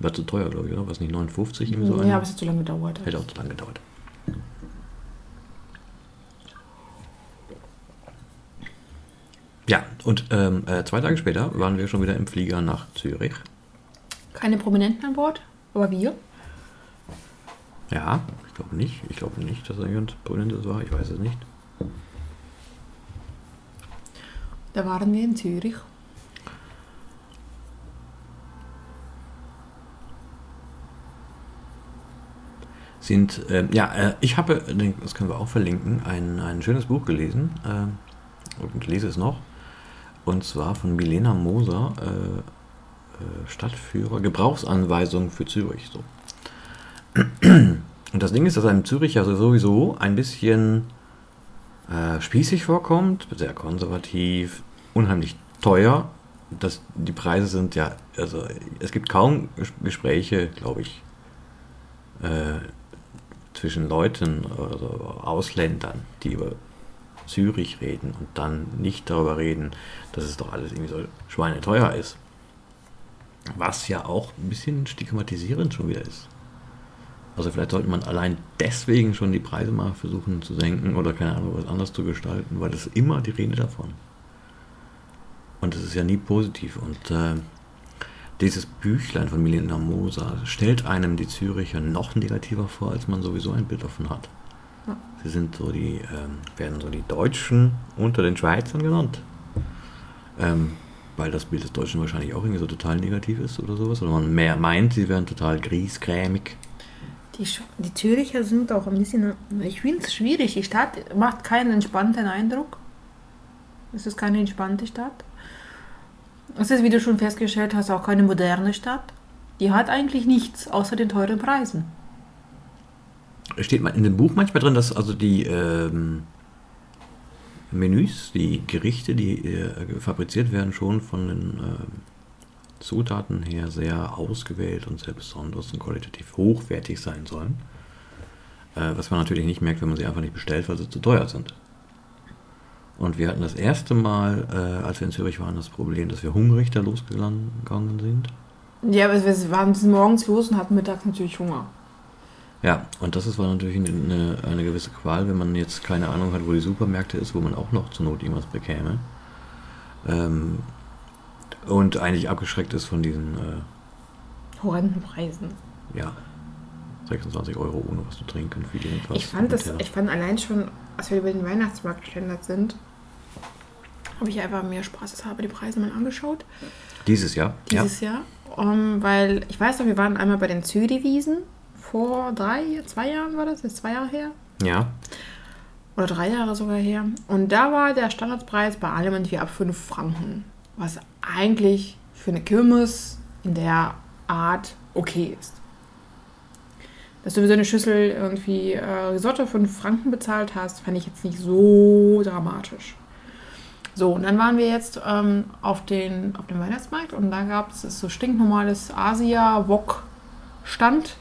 War zu teuer, glaube ich, oder? Was nicht 59 irgendwie so? ja, aber es hat zu lange gedauert. Hätte auch zu lange gedauert. Ja, und ähm, äh, zwei Tage später waren wir schon wieder im Flieger nach Zürich. Keine Prominenten an Bord, aber wir. Ja, ich glaube nicht. Ich glaube nicht, dass da jemand Prominentes war. Ich weiß es nicht. Da waren wir in Zürich. Sind, ähm, ja, äh, ich habe, äh, das können wir auch verlinken, ein, ein schönes Buch gelesen. Äh, und lese es noch. Und zwar von Milena Moser, äh, äh, Stadtführer, Gebrauchsanweisung für Zürich. So. Und das Ding ist, dass einem Zürich ja sowieso ein bisschen äh, spießig vorkommt, sehr konservativ, unheimlich teuer. Das, die Preise sind ja, also es gibt kaum Ges- Gespräche, glaube ich, äh, zwischen Leuten, also Ausländern, die über Zürich reden und dann nicht darüber reden, dass es doch alles irgendwie so schweineteuer ist. Was ja auch ein bisschen stigmatisierend schon wieder ist. Also vielleicht sollte man allein deswegen schon die Preise mal versuchen zu senken oder keine Ahnung, was anders zu gestalten, weil es ist immer die Rede davon. Und es ist ja nie positiv. Und äh, dieses Büchlein von Milena Moser stellt einem die Züricher noch negativer vor, als man sowieso ein Bild davon hat. Sie sind so die, ähm, werden so die Deutschen unter den Schweizern genannt. Ähm, weil das Bild des Deutschen wahrscheinlich auch irgendwie so total negativ ist oder sowas. Oder man mehr meint, sie wären total griesgrämig. Die, Sch- die Züricher sind auch ein bisschen. Ich finde es schwierig. Die Stadt macht keinen entspannten Eindruck. Es ist keine entspannte Stadt. Es ist, wie du schon festgestellt hast, auch keine moderne Stadt. Die hat eigentlich nichts außer den teuren Preisen. Steht in dem Buch manchmal drin, dass also die ähm, Menüs, die Gerichte, die äh, fabriziert werden, schon von den ähm, Zutaten her sehr ausgewählt und sehr besonders und qualitativ hochwertig sein sollen. Äh, was man natürlich nicht merkt, wenn man sie einfach nicht bestellt, weil sie zu teuer sind. Und wir hatten das erste Mal, äh, als wir in Zürich waren, das Problem, dass wir hungrig da losgegangen sind. Ja, aber wir waren morgens los und hatten mittags natürlich Hunger. Ja, und das ist war natürlich eine, eine gewisse Qual, wenn man jetzt keine Ahnung hat, wo die Supermärkte ist, wo man auch noch zur Not irgendwas bekäme. Ähm, und eigentlich abgeschreckt ist von diesen, äh, Horrenden Preisen. ja, 26 Euro ohne was zu trinken für jedenfalls. Ich fand, das, ich fand allein schon, als wir über den Weihnachtsmarkt geschlendert sind, habe ich einfach mir spaßeshalber die Preise mal angeschaut. Dieses Jahr, Dieses Jahr. Um, weil ich weiß noch, wir waren einmal bei den Zürichwiesen. Vor drei, zwei Jahren war das, ist zwei Jahre her. ja. Ja, Oder drei Jahre sogar her. Und da war der Standardpreis bei allem irgendwie ab 5 Franken. Was eigentlich für eine Kirmes in der Art okay ist. Dass du für so eine Schüssel irgendwie äh, Risotto 5 Franken bezahlt hast, fand ich jetzt nicht so dramatisch. So, und dann waren wir jetzt ähm, auf, den, auf dem Weihnachtsmarkt und da gab es so stinknormales Asia-Wok-Stand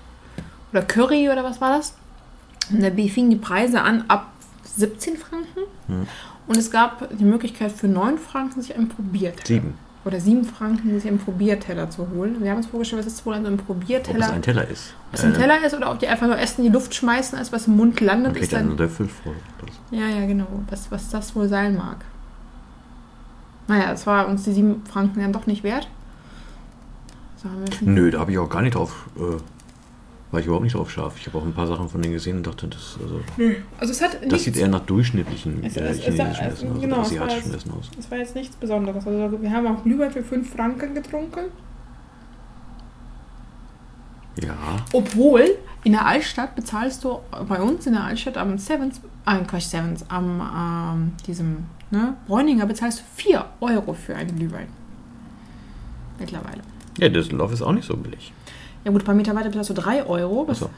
oder Curry oder was war das? Und da fingen die Preise an ab 17 Franken. Und es gab die Möglichkeit für 9 Franken sich einen Probierteller. sieben. Oder 7 Franken sich einen Probierteller zu holen. Wir haben uns vorgestellt, was ist wohl an so einem Ob Probierteller? es ein Teller ist. ob es ein Äh, Teller ist oder ob die einfach nur Essen in die Luft schmeißen, als was im Mund landet. Man Ist dann, einen Löffel voll. Ja, ja, genau. Was, was das wohl sein mag. Naja, es war uns die 7 Franken dann doch nicht wert. So. Nö, da habe ich auch gar nicht drauf, äh, war ich überhaupt nicht drauf scharf. Ich habe auch ein paar Sachen von denen gesehen und dachte, das, also, Also es hat das sieht eher nach durchschnittlichen Es- äh, es- es- chinesischen es- Essen aus, genau, asiatischen Essen aus. es war jetzt nichts Besonderes. Also wir haben auch Glühwein für 5 Franken getrunken. Ja, Obwohl in der Altstadt bezahlst du bei uns in der Altstadt am Sevens, äh, Quatsch, Sevens, am ähm, diesem ne, Bräuninger bezahlst du 4 Euro für einen Glühwein. Mittlerweile. ja, Düsseldorf ist auch nicht so billig. Ja gut, bei Meter weiter bezahlst du 3 Euro. Achso.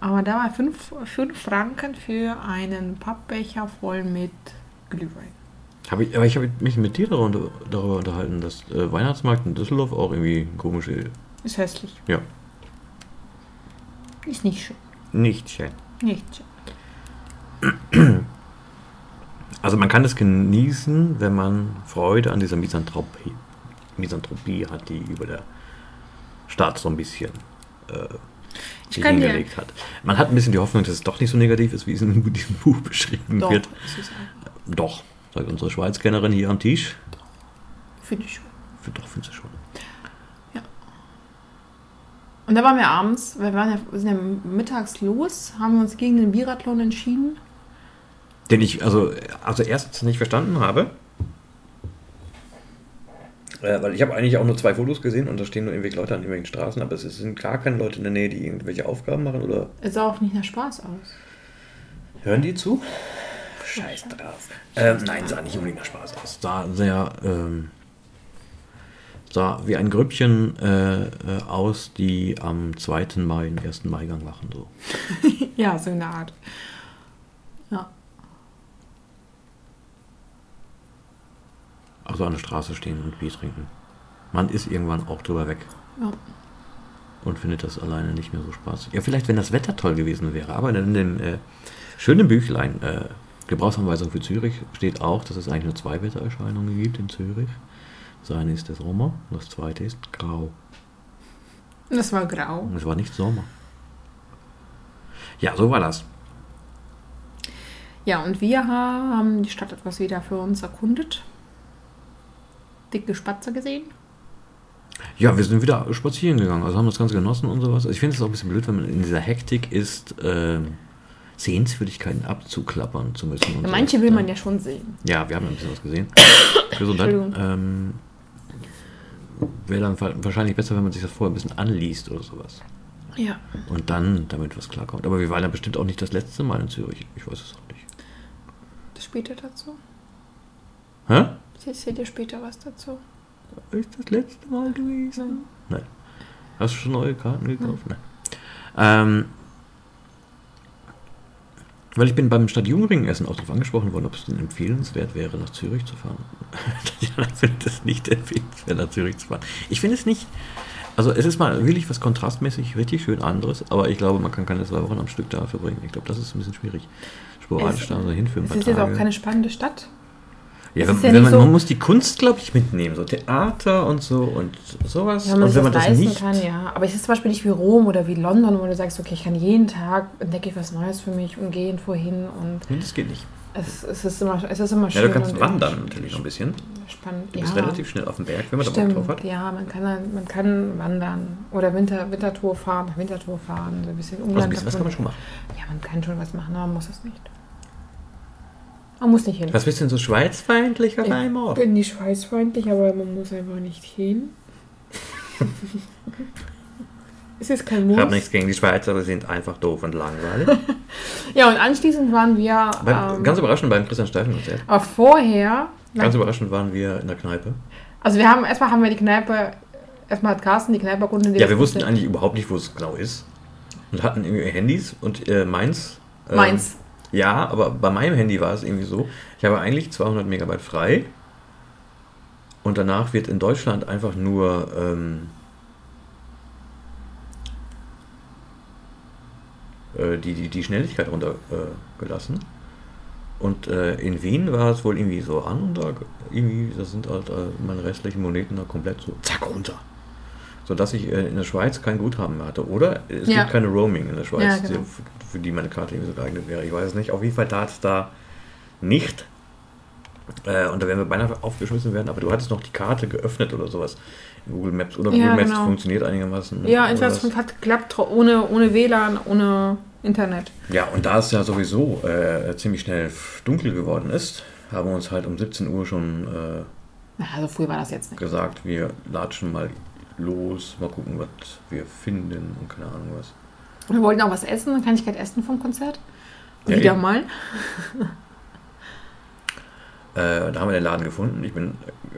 aber da war 5 Franken für einen Pappbecher voll mit Glühwein. Hab ich, aber ich habe mich mit dir darüber, darüber unterhalten, dass äh, Weihnachtsmarkt in Düsseldorf auch irgendwie komische. Ist hässlich. Ja, Ist nicht schön. nicht schön. Nicht schön. Also man kann es genießen, wenn man Freude an dieser Misanthropie, Misanthropie hat, die über der Stadt so ein bisschen äh, hingelegt hat. Man hat ein bisschen die Hoffnung, dass es doch nicht so negativ ist, wie es in diesem Buch beschrieben Doch, wird. Doch, sagt unsere Schweizkennerin hier am Tisch. Finde ich schon. Doch, finde ich schon. Und da waren wir abends, wir waren ja, wir sind ja mittags los, haben uns gegen den Biathlon entschieden. Den ich also, also erst nicht verstanden habe. Äh, weil ich habe eigentlich auch nur zwei Fotos gesehen und da stehen nur irgendwelche Leute an irgendwelchen Straßen, aber es sind gar keine Leute in der Nähe, die irgendwelche Aufgaben machen oder Es sah auch nicht nach Spaß aus. hören die zu? Scheiß drauf. Ähm, nein, sah nicht unbedingt nach Spaß aus. Sah sehr, ähm, sah wie ein Grüppchen äh, äh, aus, die am 2. Mai den 1. Maigang machen. So. *laughs* Ja, so eine Art. Ja. Also an der Straße stehen und Bier trinken. Man ist irgendwann auch drüber weg. ja. und findet das alleine nicht mehr so spaßig. Ja, vielleicht, wenn das Wetter toll gewesen wäre. Aber in dem äh, schönen Büchlein, äh, Gebrauchsanweisung für Zürich, steht auch, dass es eigentlich nur zwei Wettererscheinungen gibt in Zürich. Das eine ist der Sommer und das zweite ist grau. Das war grau. Und es war nicht Sommer. Ja, so war das. Ja, und wir haben die Stadt etwas wieder für uns erkundet. Dicke Spatze gesehen. Ja, wir sind wieder spazieren gegangen, also haben das Ganze genossen und sowas. Also ich finde es auch ein bisschen blöd, wenn man in dieser Hektik ist, ähm, Sehenswürdigkeiten abzuklappern zu müssen. so. Manche will man ja schon sehen. Ja, wir haben ein bisschen was gesehen. *coughs* Gesundheit. Entschuldigung. Ähm, Wäre dann wa- wahrscheinlich besser, wenn man sich das vorher ein bisschen anliest oder sowas. Ja. Und dann damit was klarkommt. Aber wir waren ja bestimmt auch nicht das letzte Mal in Zürich. Ich weiß es auch nicht. Das später dazu. Hä? Ich erzähle dir später was dazu. Ist das letzte Mal gewesen? Nein. Hast du schon neue Karten gekauft? Nein. Ähm, weil ich bin beim Stadtjugendring-Essen auch darauf angesprochen worden, ob es denn empfehlenswert wäre, nach Zürich zu fahren. *laughs* Tatjana findet es nicht empfehlenswert, nach Zürich zu fahren. Ich finde es nicht. Also es ist mal wirklich was kontrastmäßig richtig schön anderes, aber ich glaube, man kann keine zwei Wochen am Stück da verbringen. Ich glaube, das ist ein bisschen schwierig. Sporadisch da so hinführen. Es ist jetzt auch keine spannende Stadt. Ja, wenn, ja wenn man, so- man muss die Kunst, glaube ich, mitnehmen. So Theater und so und sowas. Wenn man und wenn das man das nicht. kann, ja. Aber es ist zum Beispiel nicht wie Rom oder wie London, wo du sagst, okay, ich kann jeden Tag entdecke ich was Neues für mich und gehe irgendwo hin und Nee, das geht nicht. es, es, ist, immer, es ist immer schön. Ja, du kannst wandern natürlich noch ein bisschen. Spannend. Du ja. bist relativ schnell auf dem Berg, wenn man da Bock Stimmt, drauf hat. ja, man kann, dann- man kann wandern oder Winter, Wintertour fahren, nach Wintertour fahren, so ein bisschen Also ein bisschen was kann man schon machen. Ja, man kann schon was machen, aber man muss es nicht. Man muss nicht hin. Was bist du denn so schweizfeindlich auf Ich einmal? bin nicht schweißfreundlich, aber man muss einfach nicht hin. *laughs* es ist kein Ich Muss. habe nichts gegen die Schweizer, die sind einfach doof und langweilig. *laughs* Ja, und anschließend waren wir. Beim, ähm, ganz überraschend beim Christian Steifen Konzert. aber vorher. Ganz überraschend waren wir in der Kneipe. Also wir haben erstmal haben wir die Kneipe. Erstmal hat Carsten die Kneipe erkunden. die Ja, wir wussten eigentlich überhaupt nicht, wo es genau ist. Und hatten irgendwie Handys und äh, meins. ähm, Meins. Ja, aber bei meinem Handy war es irgendwie so, ich habe eigentlich 200 Megabyte frei und danach wird in Deutschland einfach nur ähm, äh, die, die, die Schnelligkeit runtergelassen. Äh, und äh, in Wien war es wohl irgendwie so an und da irgendwie, das sind halt äh, meine restlichen Moneten da komplett so zack runter. Sodass ich äh, in der Schweiz kein Guthaben mehr hatte. Oder es Ja. gibt keine Roaming in der Schweiz, Ja, genau. für, die meine Karte irgendwie so geeignet wäre. Ich weiß es nicht. Auf jeden Fall tat es da nicht. Äh, und da werden wir beinahe aufgeschmissen werden. Aber du hattest noch die Karte geöffnet oder sowas. Google Maps. Oder Ja, Google Maps genau. funktioniert einigermaßen. Ja, oder etwas was. hat geklappt, ohne, ohne WLAN, ohne Internet. Ja, und da es ja sowieso äh, ziemlich schnell dunkel geworden ist, haben wir uns halt um 17 Uhr schon äh, Also früher war das jetzt nicht. gesagt, wir latschen mal los, mal gucken, was wir finden und keine Ahnung was. Wir wollten auch was essen, eine Kleinigkeit essen vom Konzert. Ja, Wieder eben. mal. *laughs* Äh, da haben wir den Laden gefunden. Ich bin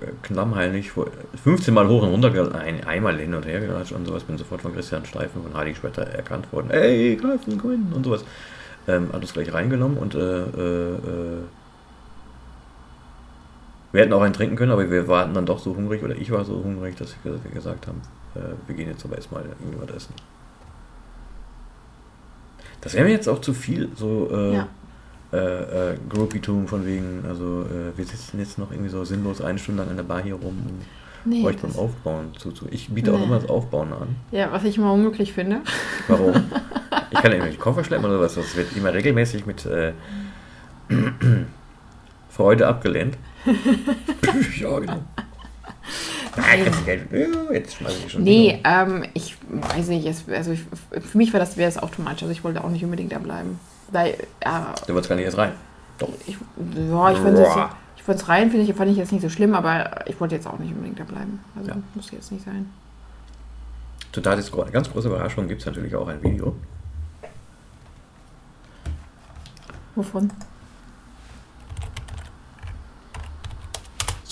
äh, klammheilig vor- 15 Mal hoch und runter, ein, einmal hin und her gelatscht und sowas. Bin sofort von Christian Steifen von Heiligspetter erkannt worden. Ey, Carsten, komm hin und sowas. Ähm, hat uns gleich reingenommen und äh, äh, äh, wir hätten auch einen trinken können, aber wir waren dann doch so hungrig oder ich war so hungrig, dass wir gesagt haben, äh, wir gehen jetzt aber erstmal irgendwas essen. Das wäre mir jetzt auch zu viel, so äh, Ja. äh, äh, Groupie-Tum von wegen, also äh, wir sitzen jetzt noch irgendwie so sinnlos eine Stunde lang an der Bar hier rum und Nee, euch beim Aufbauen zuzu. Ich biete auch Nee. immer das Aufbauen an. ja, was ich immer unmöglich finde. Warum? *laughs* ich kann ja irgendwelche Koffer schleppen oder was. Das wird immer regelmäßig mit äh, *clears throat* Freude abgelehnt. *laughs* ja, genau. Nein, jetzt schmeiße ich schon. Nee, wieder. ähm, ich weiß nicht, es, also ich, für mich war das, wäre es automatisch, also ich wollte auch nicht unbedingt da bleiben. Weil, äh, Du wolltest gar nicht erst rein. Doch. ich, ja, ich fand es Boah. ich fand's rein, finde ich, fand ich jetzt nicht so schlimm, aber ich wollte jetzt auch nicht unbedingt da bleiben. Also Ja. muss jetzt nicht sein. Total ist eine ganz große Überraschung. Gibt es natürlich auch ein Video. Wovon?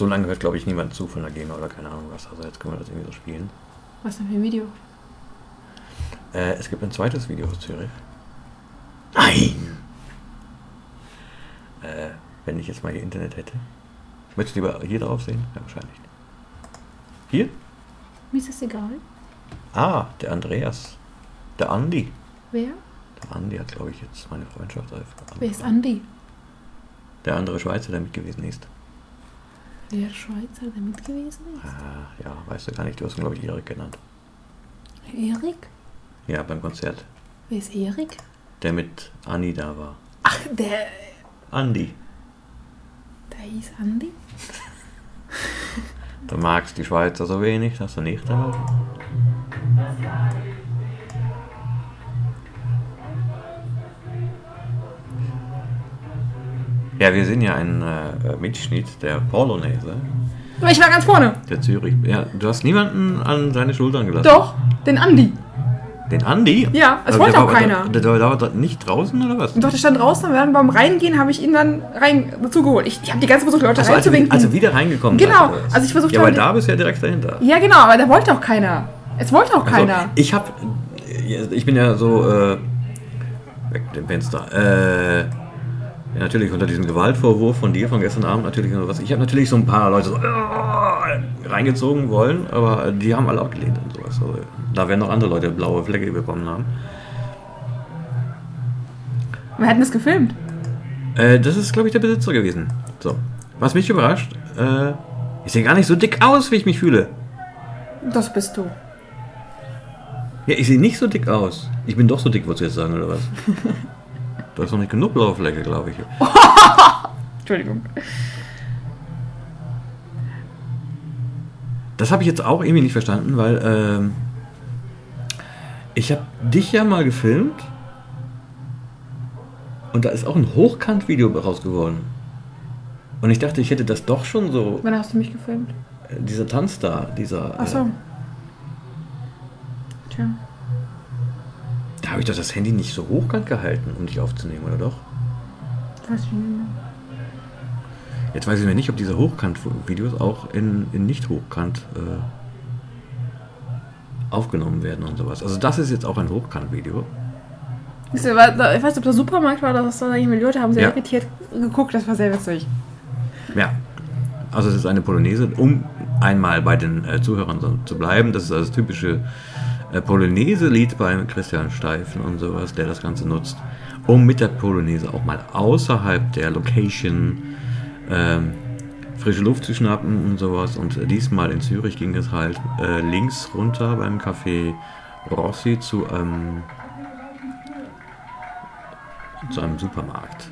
So lange hört, glaube ich, niemand zu von der GEMA oder keine Ahnung was. Also jetzt können wir das irgendwie so spielen. Was denn für ein Video? Äh, es gibt ein zweites Video aus Zürich. Nein! Äh, wenn ich jetzt mal hier Internet hätte. Möchtest du lieber hier drauf sehen? Ja, wahrscheinlich. Hier? Mir ist das egal. Ah, der Andreas. Der Andi. Wer? Der Andi hat, glaube ich, jetzt meine Freundschaft auf. Wer ist Andi? Der andere Schweizer, der mit gewesen ist. Der Schweizer, der mit gewesen ist. Ah, ja, weißt du gar nicht. Du hast ihn, glaube ich, Erik genannt. Erik? Ja, beim Konzert. Wer ist Erik? Der mit Andi da war. Ach, der, Andi. der hieß Andi? Du magst die Schweizer so wenig, dass du nicht da Ja, wir sehen ja einen äh, Mitschnitt der Polonaise, ich war ganz vorne. der Zürich. Ja, du hast niemanden an seine Schultern gelassen. Doch, den Andi. Den Andi? Ja, es Also wollte auch war- keiner. Der, der, der war nicht draußen oder was? Doch, der stand draußen und beim Reingehen habe ich ihn dann rein dazu geholt. Ich, ich habe die ganze Zeit versucht, Leute Also, reinzuwinken. als wir wieder reingekommen Genau, was? also ich versucht Ja, habe, weil da bist du ja direkt dahinter. ja, genau, aber da wollte auch keiner. Es wollte auch Also, keiner. ich hab. Ich bin ja so. Äh, weg mit dem Fenster. Äh, ja, natürlich unter diesem Gewaltvorwurf von dir von gestern Abend natürlich was. Ich habe natürlich so ein paar Leute so äh, reingezogen wollen, aber die haben alle abgelehnt und sowas. Also, da werden noch andere Leute blaue Flecke bekommen haben. Wir hätten es gefilmt. Äh, das ist, glaube ich, der Besitzer gewesen. So. Was mich überrascht, äh, ich sehe gar nicht so dick aus, wie ich mich fühle. Das bist du. Ja, ich sehe nicht so dick aus. Ich bin doch so dick, wolltest du jetzt sagen, oder was? *laughs* du hast noch nicht genug blaue Flecke, glaube ich. Entschuldigung. Das habe ich jetzt auch irgendwie nicht verstanden, weil ähm, ich habe dich ja mal gefilmt und da ist auch ein Hochkant-Video raus geworden. Und ich dachte, ich hätte das doch schon so, Wann hast du mich gefilmt? äh, dieser Tanz da, dieser, Ach so. äh, Tja. Habe ich doch das Handy nicht so hochkant gehalten, um dich aufzunehmen, oder doch? Ich nicht mehr. Jetzt weiß ich mir nicht, ob diese Hochkant-Videos auch in, in Nicht-Hochkant äh, aufgenommen werden und sowas. Also das ist jetzt auch ein Hochkant-Video. Ich weiß nicht, ob der Supermarkt war, dass da irgendwie Leute haben sehr Ja. irritiert geguckt. Das war sehr witzig. Ja, also es ist eine Polonaise, um einmal bei den äh, Zuhörern zu bleiben. Das ist also das typische Polonaise-Lied beim Christian Steifen und sowas, der das Ganze nutzt, um mit der Polonaise auch mal außerhalb der Location ähm, frische Luft zu schnappen und sowas. Und äh, diesmal in Zürich ging es halt äh, links runter beim Café Rossi zu, ähm, zu einem Supermarkt.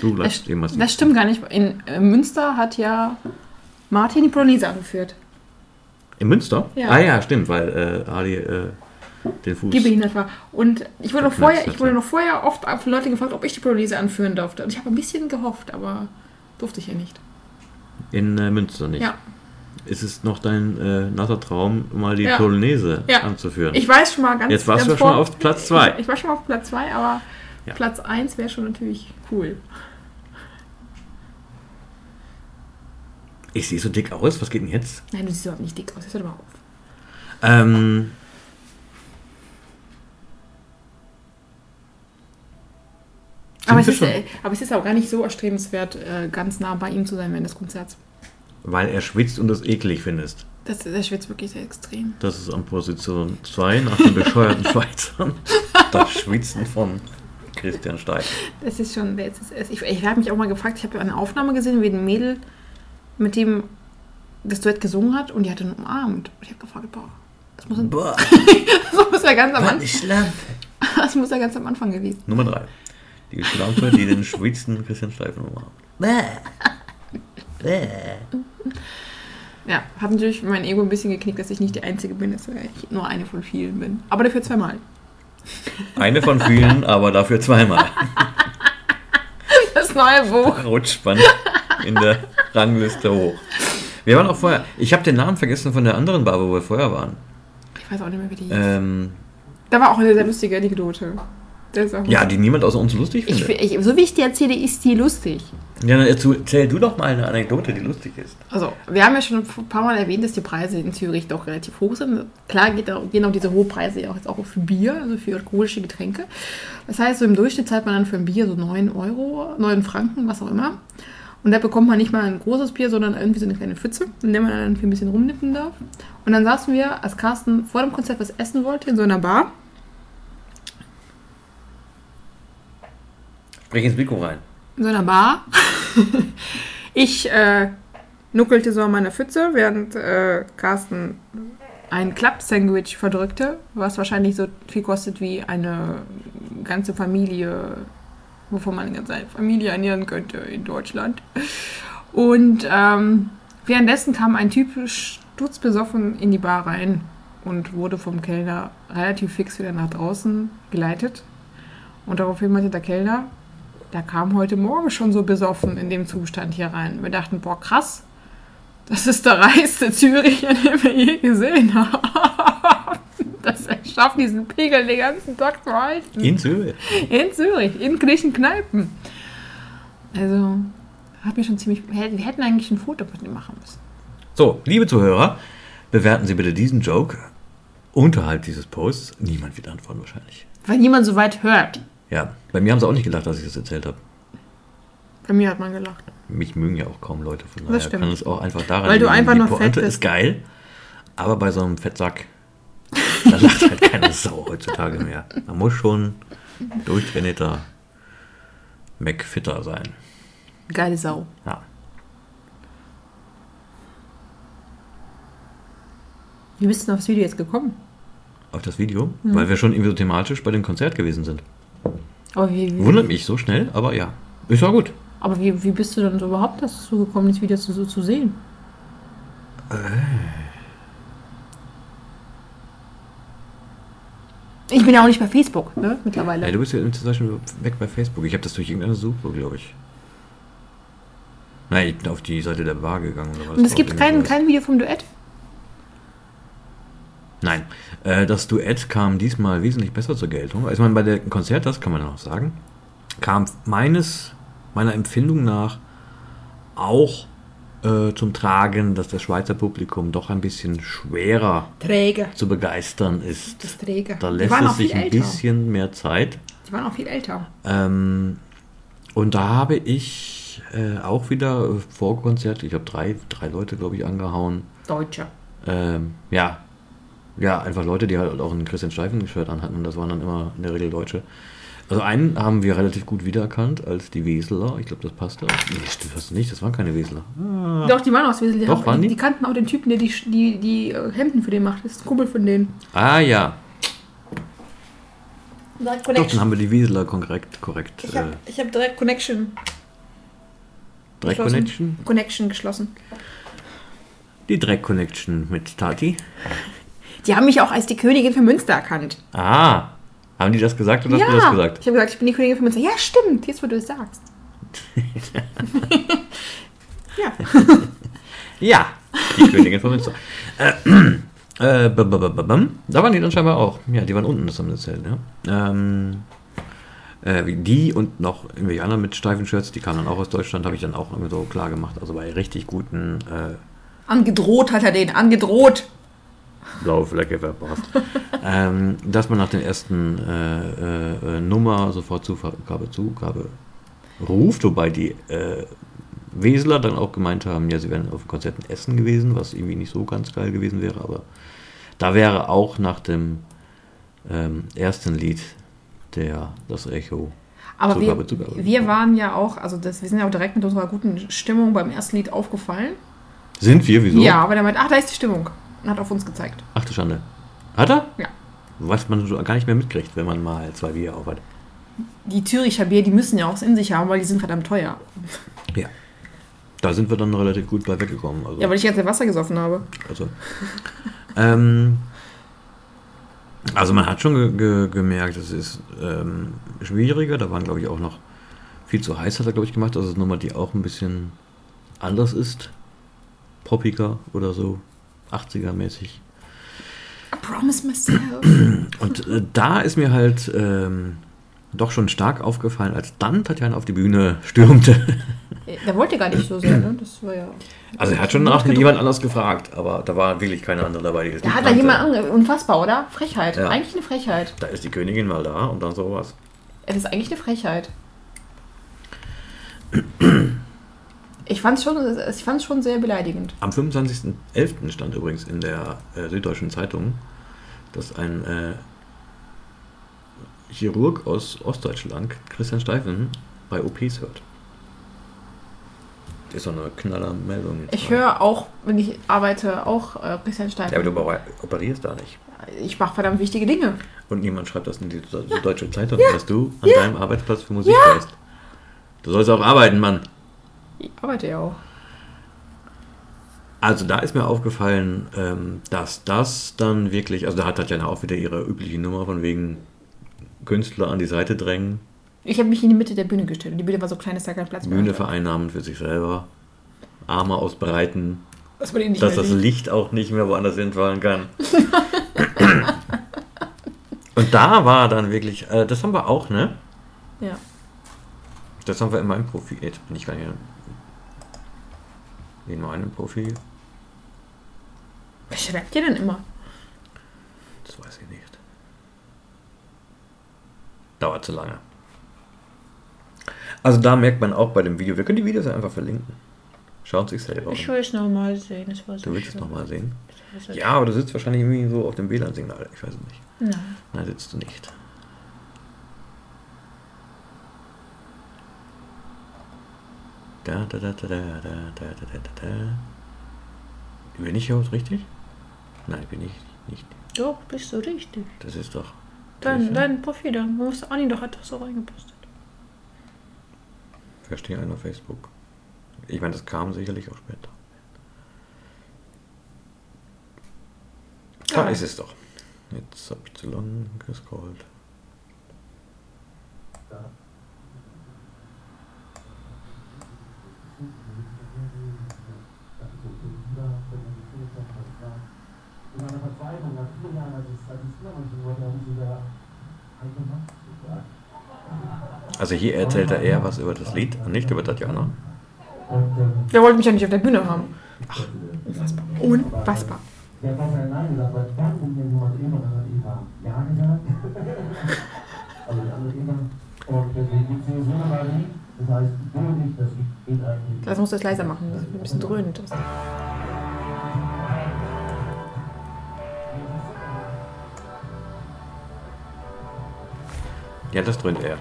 Du Das, lass irgendwas das stimmt gar nicht. In äh, Münster hat ja Martin die Polonaise angeführt. In Münster? Ja. Ah ja, stimmt, weil äh, Ali äh, den Fuß. Die behindert war. Und ich wurde, noch vorher, ich wurde ja. noch vorher oft von Leuten gefragt, ob ich die Polonaise anführen durfte. Und ich habe ein bisschen gehofft, aber durfte ich ja nicht. In äh, Münster nicht. Ja. Ist es noch dein äh, nasser Traum, mal die Ja. Polonaise Ja. anzuführen? Ich weiß schon mal ganz Jetzt warst ganz du schon vor- auf Platz zwei. Ich, ich war schon mal auf Platz 2, aber Ja. Platz 1 wäre schon natürlich cool. Ich sehe so dick aus, was geht denn jetzt? Nein, du siehst überhaupt nicht dick aus. Jetzt hör doch mal auf. Ähm, Aber es, ist, äh, aber es ist auch gar nicht so erstrebenswert, äh, ganz nah bei ihm zu sein während des Konzerts. weil er schwitzt und das eklig findest. Das, das schwitzt wirklich sehr extrem. Das ist an Position 2 nach den bescheuerten *laughs* Schweizern. Das Schwitzen von Christian Steig. Das ist schon, das ist, ich, ich habe mich auch mal gefragt, ich habe ja eine Aufnahme gesehen, wie ein Mädel mit dem das Duett gesungen hat und die hat ihn umarmt. Und ich habe gefragt, boah, das muss, ein, Boah, *laughs* das muss ja ganz am Anfang, das muss ja ganz am Anfang gewesen. Nummer 3. Die Schlampe, die den schwitzenden Christian Steifen umarmt. *laughs* Ja, hat natürlich mein Ego ein bisschen geknickt, dass ich nicht die Einzige bin, dass ich nur eine von vielen bin. Aber dafür zweimal. Eine von vielen, aber dafür zweimal. *laughs* Das neue Buch. Rutscht man in der Rangliste hoch. Wir waren auch vorher. Ich habe den Namen vergessen von der anderen Bar, wo wir vorher waren. Ich weiß auch nicht mehr, wie die. Ähm, Da war auch eine sehr lustige Anekdote. Ja, die niemand außer uns lustig ich, findet. ich, so wie ich die erzähle, ist die lustig. Ja, dann erzähl du doch mal eine Anekdote, die lustig ist. Also, wir haben ja schon ein paar Mal erwähnt, dass die Preise in Zürich doch relativ hoch sind. Klar geht auch, gehen auch diese hohen Preise ja auch jetzt auch für Bier, also für alkoholische Getränke. Das heißt, so im Durchschnitt zahlt man dann für ein Bier so 9 Euro, 9 Franken, was auch immer. Und da bekommt man nicht mal ein großes Bier, sondern irgendwie so eine kleine Pfütze, in der man dann für ein bisschen rumnippen darf. Und dann saßen wir, als Carsten vor dem Konzert was essen wollte, in so einer Bar. Sprich ins Mikro rein. in so einer Bar. *laughs* ich äh, nuckelte so an meiner Pfütze, während äh, Carsten ein Klapp-Sandwich verdrückte, was wahrscheinlich so viel kostet wie eine ganze Familie, wovon man eine ganze Familie ernähren könnte in Deutschland. Und ähm, währenddessen kam ein Typ sturzbesoffen in die Bar rein und wurde vom Kellner relativ fix wieder nach draußen geleitet. Und daraufhin meinte der Kellner, der kam heute Morgen schon so besoffen in dem Zustand hier rein. Wir dachten, boah, krass, das ist der reichste Züricher, *laughs* den wir je gesehen haben. Er schafft, diesen Pegel den ganzen Tag zu halten. In Zürich. In Zürich, in griechischen Kneipen. Also, hat mir schon ziemlich. Wir hätten eigentlich ein Foto von ihm machen müssen. So, liebe Zuhörer, bewerten Sie bitte diesen Joke unterhalb dieses Posts. Niemand wird antworten wahrscheinlich. Weil niemand so weit hört. Ja, bei mir haben sie auch nicht gedacht, dass ich das erzählt habe. Bei mir hat man gelacht. Mich mögen ja auch kaum Leute, von Das daher stimmt. kann es auch einfach daran Weil du liegen, einfach die fett Pointe bist. ist geil, aber bei so einem Fettsack, da lacht halt keine Sau heutzutage mehr. Man muss schon durchtrainierter McFitter sein. Geile Sau. Ja. Wie bist du denn aufs Video jetzt gekommen? Auf das Video, Mhm. weil wir schon irgendwie so thematisch bei dem Konzert gewesen sind. Aber wie, wie, Wundert mich so schnell, aber ja. Ist ja gut. aber wie, wie bist du denn so überhaupt dazu gekommen, das Video zu, so zu sehen? Ich bin ja auch nicht bei Facebook, ne, mittlerweile. Ey, du bist ja inzwischen weg bei Facebook. Ich habe das durch irgendeine Suche, glaube ich. Nein, ich bin auf die Seite der Bar gegangen. Oder was Und es gibt kein, kein Video vom Duett? Nein, äh, das Duett kam diesmal wesentlich besser zur Geltung. Also, ich meine, bei dem Konzert, das kann man noch sagen, kam meines, meiner Empfindung nach auch äh, zum Tragen, dass das Schweizer Publikum doch ein bisschen schwerer Träger. zu begeistern ist. Das Träger. Da lässt es sich ein älter. bisschen mehr Zeit. Die waren auch viel älter. Ähm, und da habe ich äh, auch wieder vor Konzert, ich habe drei, drei Leute, glaube ich, angehauen. Deutscher. Ähm, ja. Ja, einfach Leute, die halt auch ein Christian Steifen-Shirt anhatten. Und das waren dann immer in der Regel Deutsche. Also einen haben wir relativ gut wiedererkannt als die Weseler. Ich glaube, das passte. Nee, stimmt das nicht. Das waren keine Weseler. Doch, die waren aus Wesel. Die, Doch, haben, waren die? die? kannten auch den Typen, der die, die, die äh, Hemden für den macht. Das ist ein Kumpel von denen. Ah ja. Direkt Doch, dann haben wir die Weseler korrekt. korrekt Ich äh, habe ich hab direkt Connection. Dreck geschlossen. Connection. Connection geschlossen. Die Dreck Connection mit Tati. Die haben mich auch als die Königin für Münster erkannt. Ah. Haben die das gesagt oder ja, hast du das gesagt? ich habe gesagt, ich bin die Königin für Münster. Ja, stimmt, jetzt wo du es sagst. *laughs* ja. Ja, die Königin von Münster. Äh, äh. Da waren die dann scheinbar auch. Ja, die waren unten, das haben sie erzählt. Ja. Ähm, äh, die und noch irgendwelche anderen mit steifen Shirts, die kamen dann auch aus Deutschland, habe ich dann auch irgendwie so klar gemacht. Also bei richtig guten äh, Angedroht hat er den, angedroht. Blaue Flecke verpasst. ähm, dass man nach den ersten äh, äh, äh, Nummer sofort Zugabe, Zugabe ruft, wobei die äh, Weseler dann auch gemeint haben, ja, sie wären auf dem Konzert in Essen gewesen, was irgendwie nicht so ganz geil gewesen wäre, aber da wäre auch nach dem ähm, ersten Lied der das Echo Aber Zugabe, wir, Zugabe. wir waren ja auch, also das, wir sind ja auch direkt mit unserer guten Stimmung beim ersten Lied aufgefallen. Sind wir, wieso? Ja, aber der meint, ach, da ist die Stimmung. Hat auf uns gezeigt. Ach du Schande. Hat er? Ja. Was man so gar nicht mehr mitkriegt, wenn man mal zwei Bier auf hat. Die Züricher Bier, die müssen ja auch in sich haben, weil die sind verdammt teuer. Ja. Da sind wir dann relativ gut bei weggekommen. Also. Ja, weil ich jetzt Wasser gesoffen habe. Also, ähm, also man hat schon ge ge gemerkt, es ist ähm, schwieriger. Da waren, glaube ich, auch noch viel zu heiß, hat er, glaube ich, gemacht. Ist eine Nummer, die auch ein bisschen anders ist. Poppiger oder so. 80er-mäßig. I promise myself. *clears throat* Und äh, da ist mir halt ähm, doch schon stark aufgefallen, als dann Tatjana auf die Bühne stürmte. Der wollte gar nicht so sehr, ne? Das war ja. Also er hat schon nach jemand anders gefragt, aber da war wirklich keine andere dabei. Die Da hat da jemand ange Unfassbar, oder? Frechheit. Ja. Eigentlich eine Frechheit. Da ist die Königin mal da und dann sowas. Es ist eigentlich eine Frechheit. *clears throat* Ich fand's schon, ich fand's schon sehr beleidigend. Am 25.11. stand übrigens in der äh, Süddeutschen Zeitung, dass ein äh, Chirurg aus Ostdeutschland, Christian Steifen, bei OPs hört. Das ist so eine knaller Meldung. Ich höre auch, wenn ich arbeite, auch äh, Christian Stein. Ja, aber du oper- operierst da nicht. Ich mache verdammt wichtige Dinge. Und niemand schreibt das in die Süddeutsche Zeitung, dass du an deinem Arbeitsplatz für Musik hörst. Du sollst auch arbeiten, Mann. Ich arbeite ja auch. Also da ist mir aufgefallen, ähm, dass das dann wirklich, also da hat Tatjana auch wieder ihre übliche Nummer von wegen Künstler an die Seite drängen, Ich habe mich in die Mitte der Bühne gestellt. Und die Bühne war so klein, dass da kein Platz mehr Bühne vereinnahmen für sich selber, Arme ausbreiten, Dass dass das sieht. Licht auch nicht mehr woanders hinfallen kann. *laughs* Und da war dann wirklich, äh, das haben wir auch, ne? Ja. Das haben wir in meinem Profil. Jetzt bin ich gar nicht in meinem Profil. Was schreibt ihr denn immer? Das weiß ich nicht. Dauert zu lange. Also da merkt man auch bei dem Video, wir können die Videos einfach verlinken. Schauen Sie sich selber Ich an. will es nochmal sehen. Das war so Du willst es schön. nochmal sehen? Ja, aber du sitzt wahrscheinlich irgendwie so auf dem WLAN-Signal. Ich weiß es nicht. Nein. Nein, sitzt du nicht. Da, da, da, da, da, da, da, da, da, da. Bin ich überhaupt richtig? Nein, bin ich nicht. Doch, bist du richtig. Das ist doch. Dein, dein Profil, da muss Anni doch einfach so reingepostet. Verstehe einen auf Facebook. Ich meine, das kam sicherlich auch später. Da Ja. ist es doch. Jetzt habe ich zu lang gescrollt. In meiner Verzweiflung nach vier Jahren, als es Kindermann wurde, haben sie da eingemacht. Also hier erzählt er eher was über das Lied und nicht über Tatjana. Der wollte mich ja nicht auf der Bühne haben. Ach, unfassbar. Unfassbar. der hat auch kein Nein gesagt, weil dann sind wir jemand immer, dann hat Eva Ja gesagt. also *laughs* die andere Eva. Und deswegen gibt es hier so eine Marie. Das heißt, ich, das geht eigentlich. Das musst du es leiser machen. Das ist ein bisschen dröhnend. ist. Ja, das dröhnt er.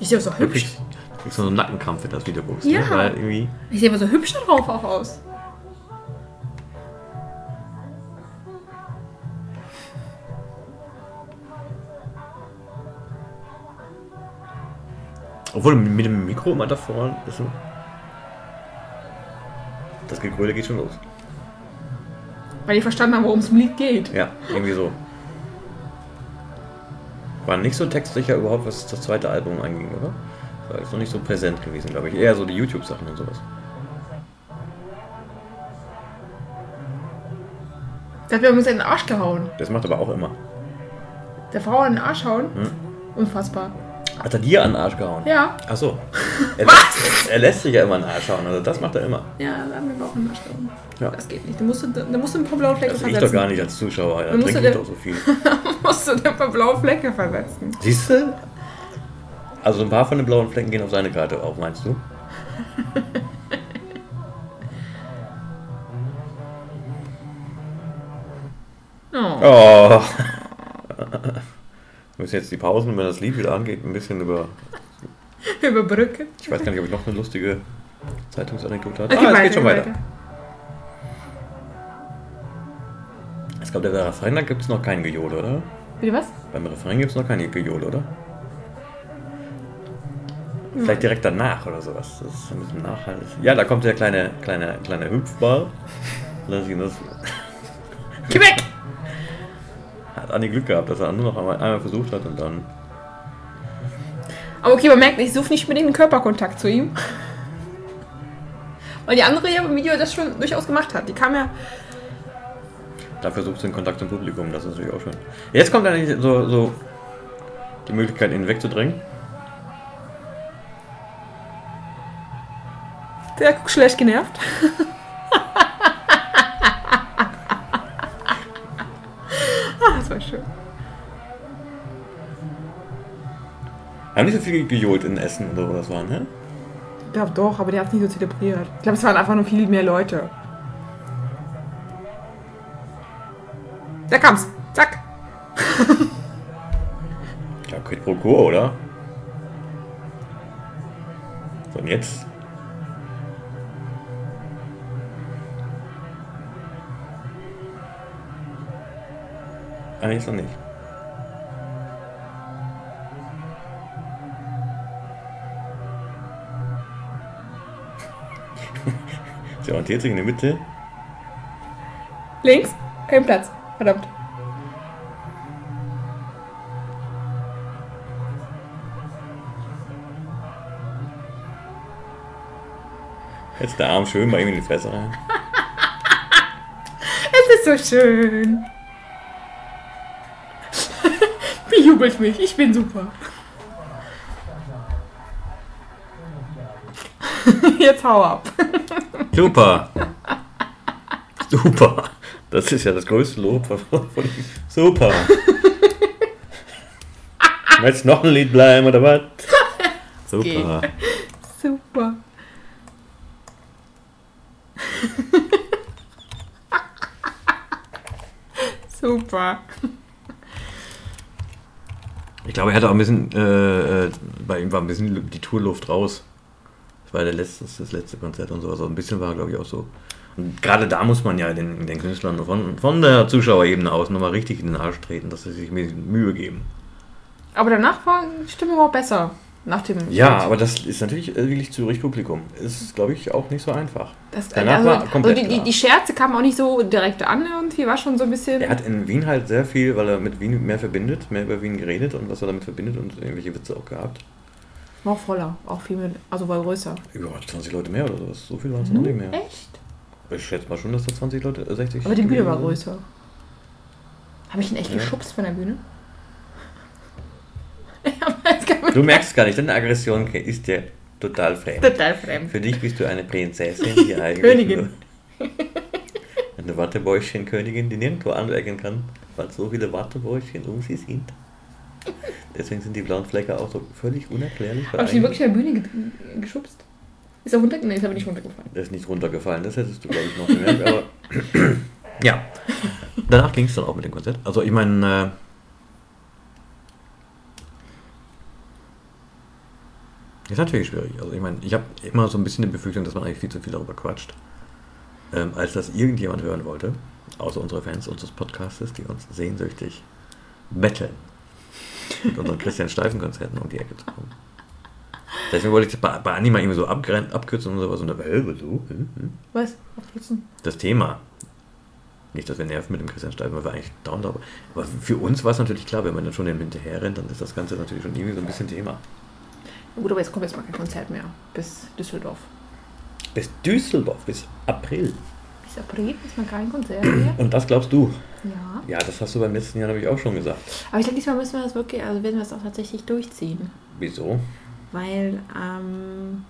Ich sehe aber so hübsch. du kriegst so einen Nackenkrampf, wenn du das Video guckst. Ja. Ne? Weil irgendwie. Ich sehe aber so hübsch darauf auch aus. Obwohl mit dem Mikro immer davor. Ist so, das Gegröle geht schon los. Weil ich verstanden habe, worum es im Lied geht. Ja, irgendwie so. War nicht so textsicher überhaupt, was das zweite Album anging, oder? War jetzt noch nicht so präsent gewesen, glaube ich. Eher so die YouTube-Sachen und sowas. Der hat mir übrigens in den Arsch gehauen. Das macht aber auch immer. Der Frau in den Arsch hauen. Hm. Unfassbar. Hat er dir an den Arsch gehauen? Ja. Ach so. *laughs* Er, lässt, er lässt sich ja immer an den Arsch hauen, also das macht er immer. Ja, da haben wir auch in den Arsch gehauen. Ja. Das geht nicht. Da musst du, da musst du ein paar blaue Flecke Das ich versetzen. doch gar nicht als Zuschauer, da trinke du ich doch so viel. *laughs* musst du dir ein paar blaue Flecke versetzen. Siehst du? Also ein paar von den blauen Flecken gehen auf seine Karte auf, meinst du? *laughs* Oh. Oh. Wir müssen jetzt die Pausen, wenn das Lied wieder angeht, ein bisschen über. Überbrücken. Ich weiß gar nicht, ob ich noch eine lustige Zeitungsanekdote habe. Okay, ah, es geht schon weiter. weiter. Ich glaube, der Refrain, da gibt es noch kein Gejohl, oder? Bitte was? Beim Refrain gibt es noch kein Gejohl, oder? Vielleicht direkt danach oder sowas. Das ist ein bisschen nachhaltig. Ja, da kommt der kleine, kleine, kleine Hüpfball. Lass ihn das. Geh weg! Hat Anni Glück gehabt, dass er nur noch einmal, einmal versucht hat und dann. Aber okay, man merkt, ich suche nicht unbedingt einen Körperkontakt zu ihm. Weil die andere ja im Video das schon durchaus gemacht hat. Die kam ja. Da versucht sie den Kontakt zum Publikum, das ist natürlich auch schön. Jetzt kommt eigentlich so, so die Möglichkeit, ihn wegzudrängen. Der guckt schlecht genervt. *laughs* Haben nicht so viel gejohlt in Essen oder wo das war, ne? Ich glaube doch, aber der hat es nicht so zelebriert. Ich glaube, es waren einfach nur viel mehr Leute. Da kam's. Zack. *laughs* Ja, quid pro quo, oder? So, und jetzt? Eigentlich noch nicht. Sie orientiert sich in der Mitte. Links, kein Platz. Verdammt. Jetzt der Arm schön bei ihm in die Fresse rein. *laughs* Es ist so schön. *laughs* Bejubelt mich, ich bin super. *laughs* Jetzt hau ab. Super. *laughs* Super. Das ist ja das größte Lob von. Super. *laughs* Willst noch ein Lied bleiben oder was? *laughs* Super. Super. Super. Ich glaube, er hatte auch ein bisschen, äh, äh, bei ihm war ein bisschen die Tourluft raus. War der letzte, das letzte Konzert und so. Also ein bisschen war, glaube ich, auch so. Und gerade da muss man ja den, den Künstlern von, von der Zuschauerebene aus nochmal richtig in den Arsch treten, dass sie sich ein bisschen Mühe geben. Aber danach war die Stimmung auch besser. Nach dem Ja, Schritt. aber das ist natürlich wirklich Zürich-Publikum. Ist, glaube ich, auch nicht so einfach. das, danach also, war also komplett die, die, klar. die Scherze kamen auch nicht so direkt an irgendwie, war schon so ein bisschen. Er hat in Wien halt sehr viel, weil er mit Wien mehr verbindet, mehr über Wien geredet und was er damit verbindet und irgendwelche Witze auch gehabt. War auch voller, auch viel mit, also war größer. Über 20 Leute mehr oder sowas. So viel waren es noch nicht mehr. Echt? Ich schätze mal schon, dass da 20 Leute, äh, 60. Aber die Bühne war größer. Habe ich ihn echt Ja. geschubst von der Bühne? *laughs* ja. Du merkst gar nicht, deine Aggression ist dir total fremd. Total fremd. Für dich bist du eine Prinzessin, *laughs* die eigentlich Königin. *laughs* Eine Wattebäuschen-Königin, die nirgendwo anecken kann, weil so viele Wattebäuschen um sie sind. Deswegen sind die blauen Flecke auch so völlig unerklärlich. Habe ich ihn wirklich von der Bühne ge geschubst? Ist er runter? Nee, ist aber nicht runtergefallen. Der ist nicht runtergefallen, das hättest du, glaube ich, noch gemerkt. Aber ja, danach ging es dann auch mit dem Konzert. Also ich meine, äh, ist natürlich schwierig. Also ich meine, ich habe immer so ein bisschen die Befürchtung, dass man eigentlich viel zu viel darüber quatscht, ähm, als dass irgendjemand hören wollte, außer unsere Fans unseres Podcastes, die uns sehnsüchtig betteln, mit unseren Christian Steifen Konzerten um die Ecke zu kommen. Deswegen wollte ich das bei, bei Anima irgendwie so abkürzen und sowas und da, äh, wieso? Hm, hm Was? Aufkürzen? das Thema. Nicht, dass wir nerven mit dem Christian Steifen, weil wir eigentlich down da Aber für uns war es natürlich klar, wenn man dann schon den hinterher rennt, dann ist das Ganze natürlich schon irgendwie so ein bisschen Thema. Ja, gut, aber jetzt kommt jetzt mal kein Konzert mehr. Bis Düsseldorf. Bis Düsseldorf, bis April. Bis April ist mal kein Konzert mehr. Und das glaubst du? Ja. Ja, das hast du beim letzten Jahr nämlich auch schon gesagt. Aber ich glaube, diesmal müssen wir das wirklich, also werden wir das auch tatsächlich durchziehen. Wieso? Weil ähm,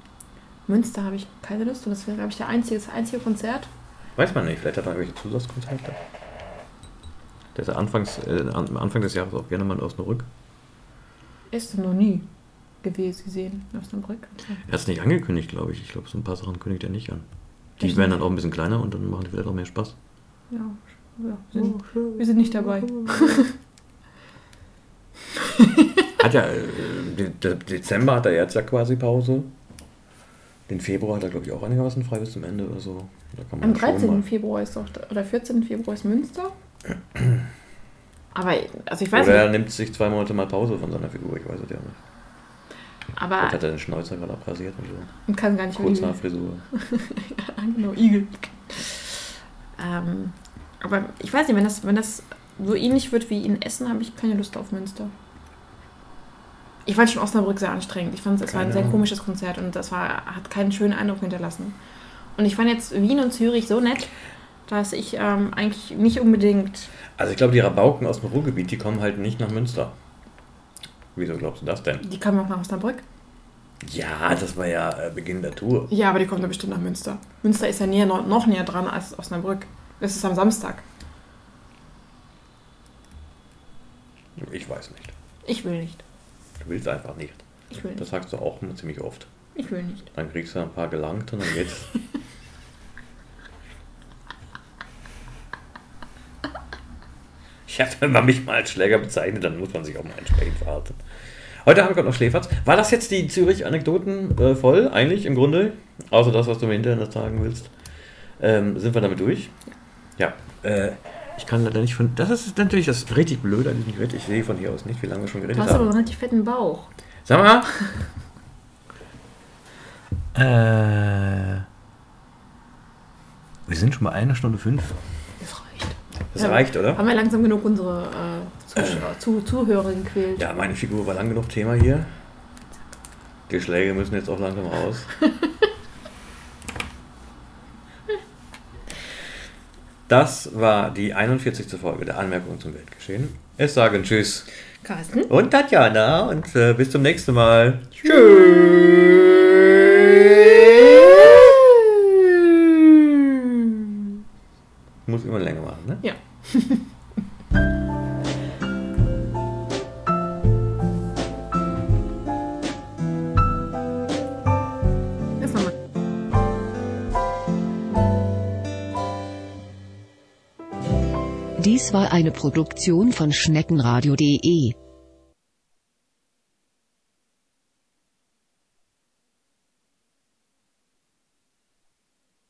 Münster habe ich keine Lust und das wäre, glaube ich, der einzige, das einzige Konzert. Weiß man nicht, vielleicht hat er irgendwelche Zusatzkonzerte. Der ist ja anfangs, äh, am Anfang des Jahres auch gerne mal in Osnabrück. Ist noch nie gewesen, gesehen in Osnabrück. Er hat es nicht angekündigt, glaube ich. Ich glaube, so ein paar Sachen kündigt er nicht an. Die Echt werden dann auch ein bisschen kleiner und dann machen die vielleicht auch mehr Spaß. Ja, ja wir, sind, wir sind nicht dabei. *laughs* Hat ja, äh, de de Dezember hat er jetzt ja quasi Pause. Den Februar hat er, glaube ich, auch einigermaßen frei bis zum Ende oder so. Da kann man Am schon 13. mal- Februar ist doch, oder 14. Februar ist Münster. *clears throat* Aber, also ich weiß Oder er nicht, nimmt sich zwei Monate mal Pause von seiner Figur, ich weiß es ja nicht. Aber Vielleicht hat er den Schnäuzer gerade abrasiert und so. man kann gar nicht mehr Kurzhaarfrisur. *laughs* Ja, genau, Igel. Ähm, aber ich weiß nicht, wenn das, wenn das so ähnlich wird wie in Essen, habe ich keine Lust auf Münster. Ich fand schon Osnabrück sehr anstrengend. Ich fand, es war ein sehr komisches Konzert und das war, hat keinen schönen Eindruck hinterlassen. Und ich fand jetzt Wien und Zürich so nett, dass ich ähm, eigentlich nicht unbedingt. Also ich glaube, die Rabauken aus dem Ruhrgebiet, die kommen halt nicht nach Münster. Wieso glaubst du das denn? Die kamen auch nach Osnabrück. Ja, das war ja äh, Beginn der Tour. Ja, aber die kommen dann bestimmt nach Münster. Münster ist ja näher, noch, näher dran als Osnabrück. Das ist am Samstag. Ich weiß nicht. Ich will nicht. Du willst einfach nicht. Ich will Das nicht. sagst du auch immer ziemlich oft. Ich will nicht. Dann kriegst du ein paar gelangt und dann geht's. *laughs* Ich habe, wenn man mich mal als Schläger bezeichnet, dann muss man sich auch mal entsprechend verhalten. Heute haben wir gerade noch Schläferz. War das jetzt die Zürich-Anekdoten äh, voll, eigentlich im Grunde? Außer das, was du im Internet sagen willst. Ähm, sind wir damit durch? Ja. Äh, ich kann leider nicht von. Das ist natürlich das richtig Blöde an diesem Gerät. Ich sehe von hier aus nicht, wie lange wir schon Du geredet hast aber haben. einen relativ fetten Bauch. Sag mal. äh, Wir sind schon mal eine Stunde fünf. Das Ja, reicht, oder? Haben wir langsam genug unsere äh, Zuschauer, zu, Zuhörer gequält? Ja, meine Figur war lang genug Thema hier. Die Schläge müssen jetzt auch langsam raus. *laughs* Das war die 41. Folge der Anmerkung zum Weltgeschehen. Es sagen Tschüss Carsten? und Tatjana und äh, bis zum nächsten Mal. Muss immer länger machen, ne? Ja. Dies war eine Produktion von schneckenradio.de.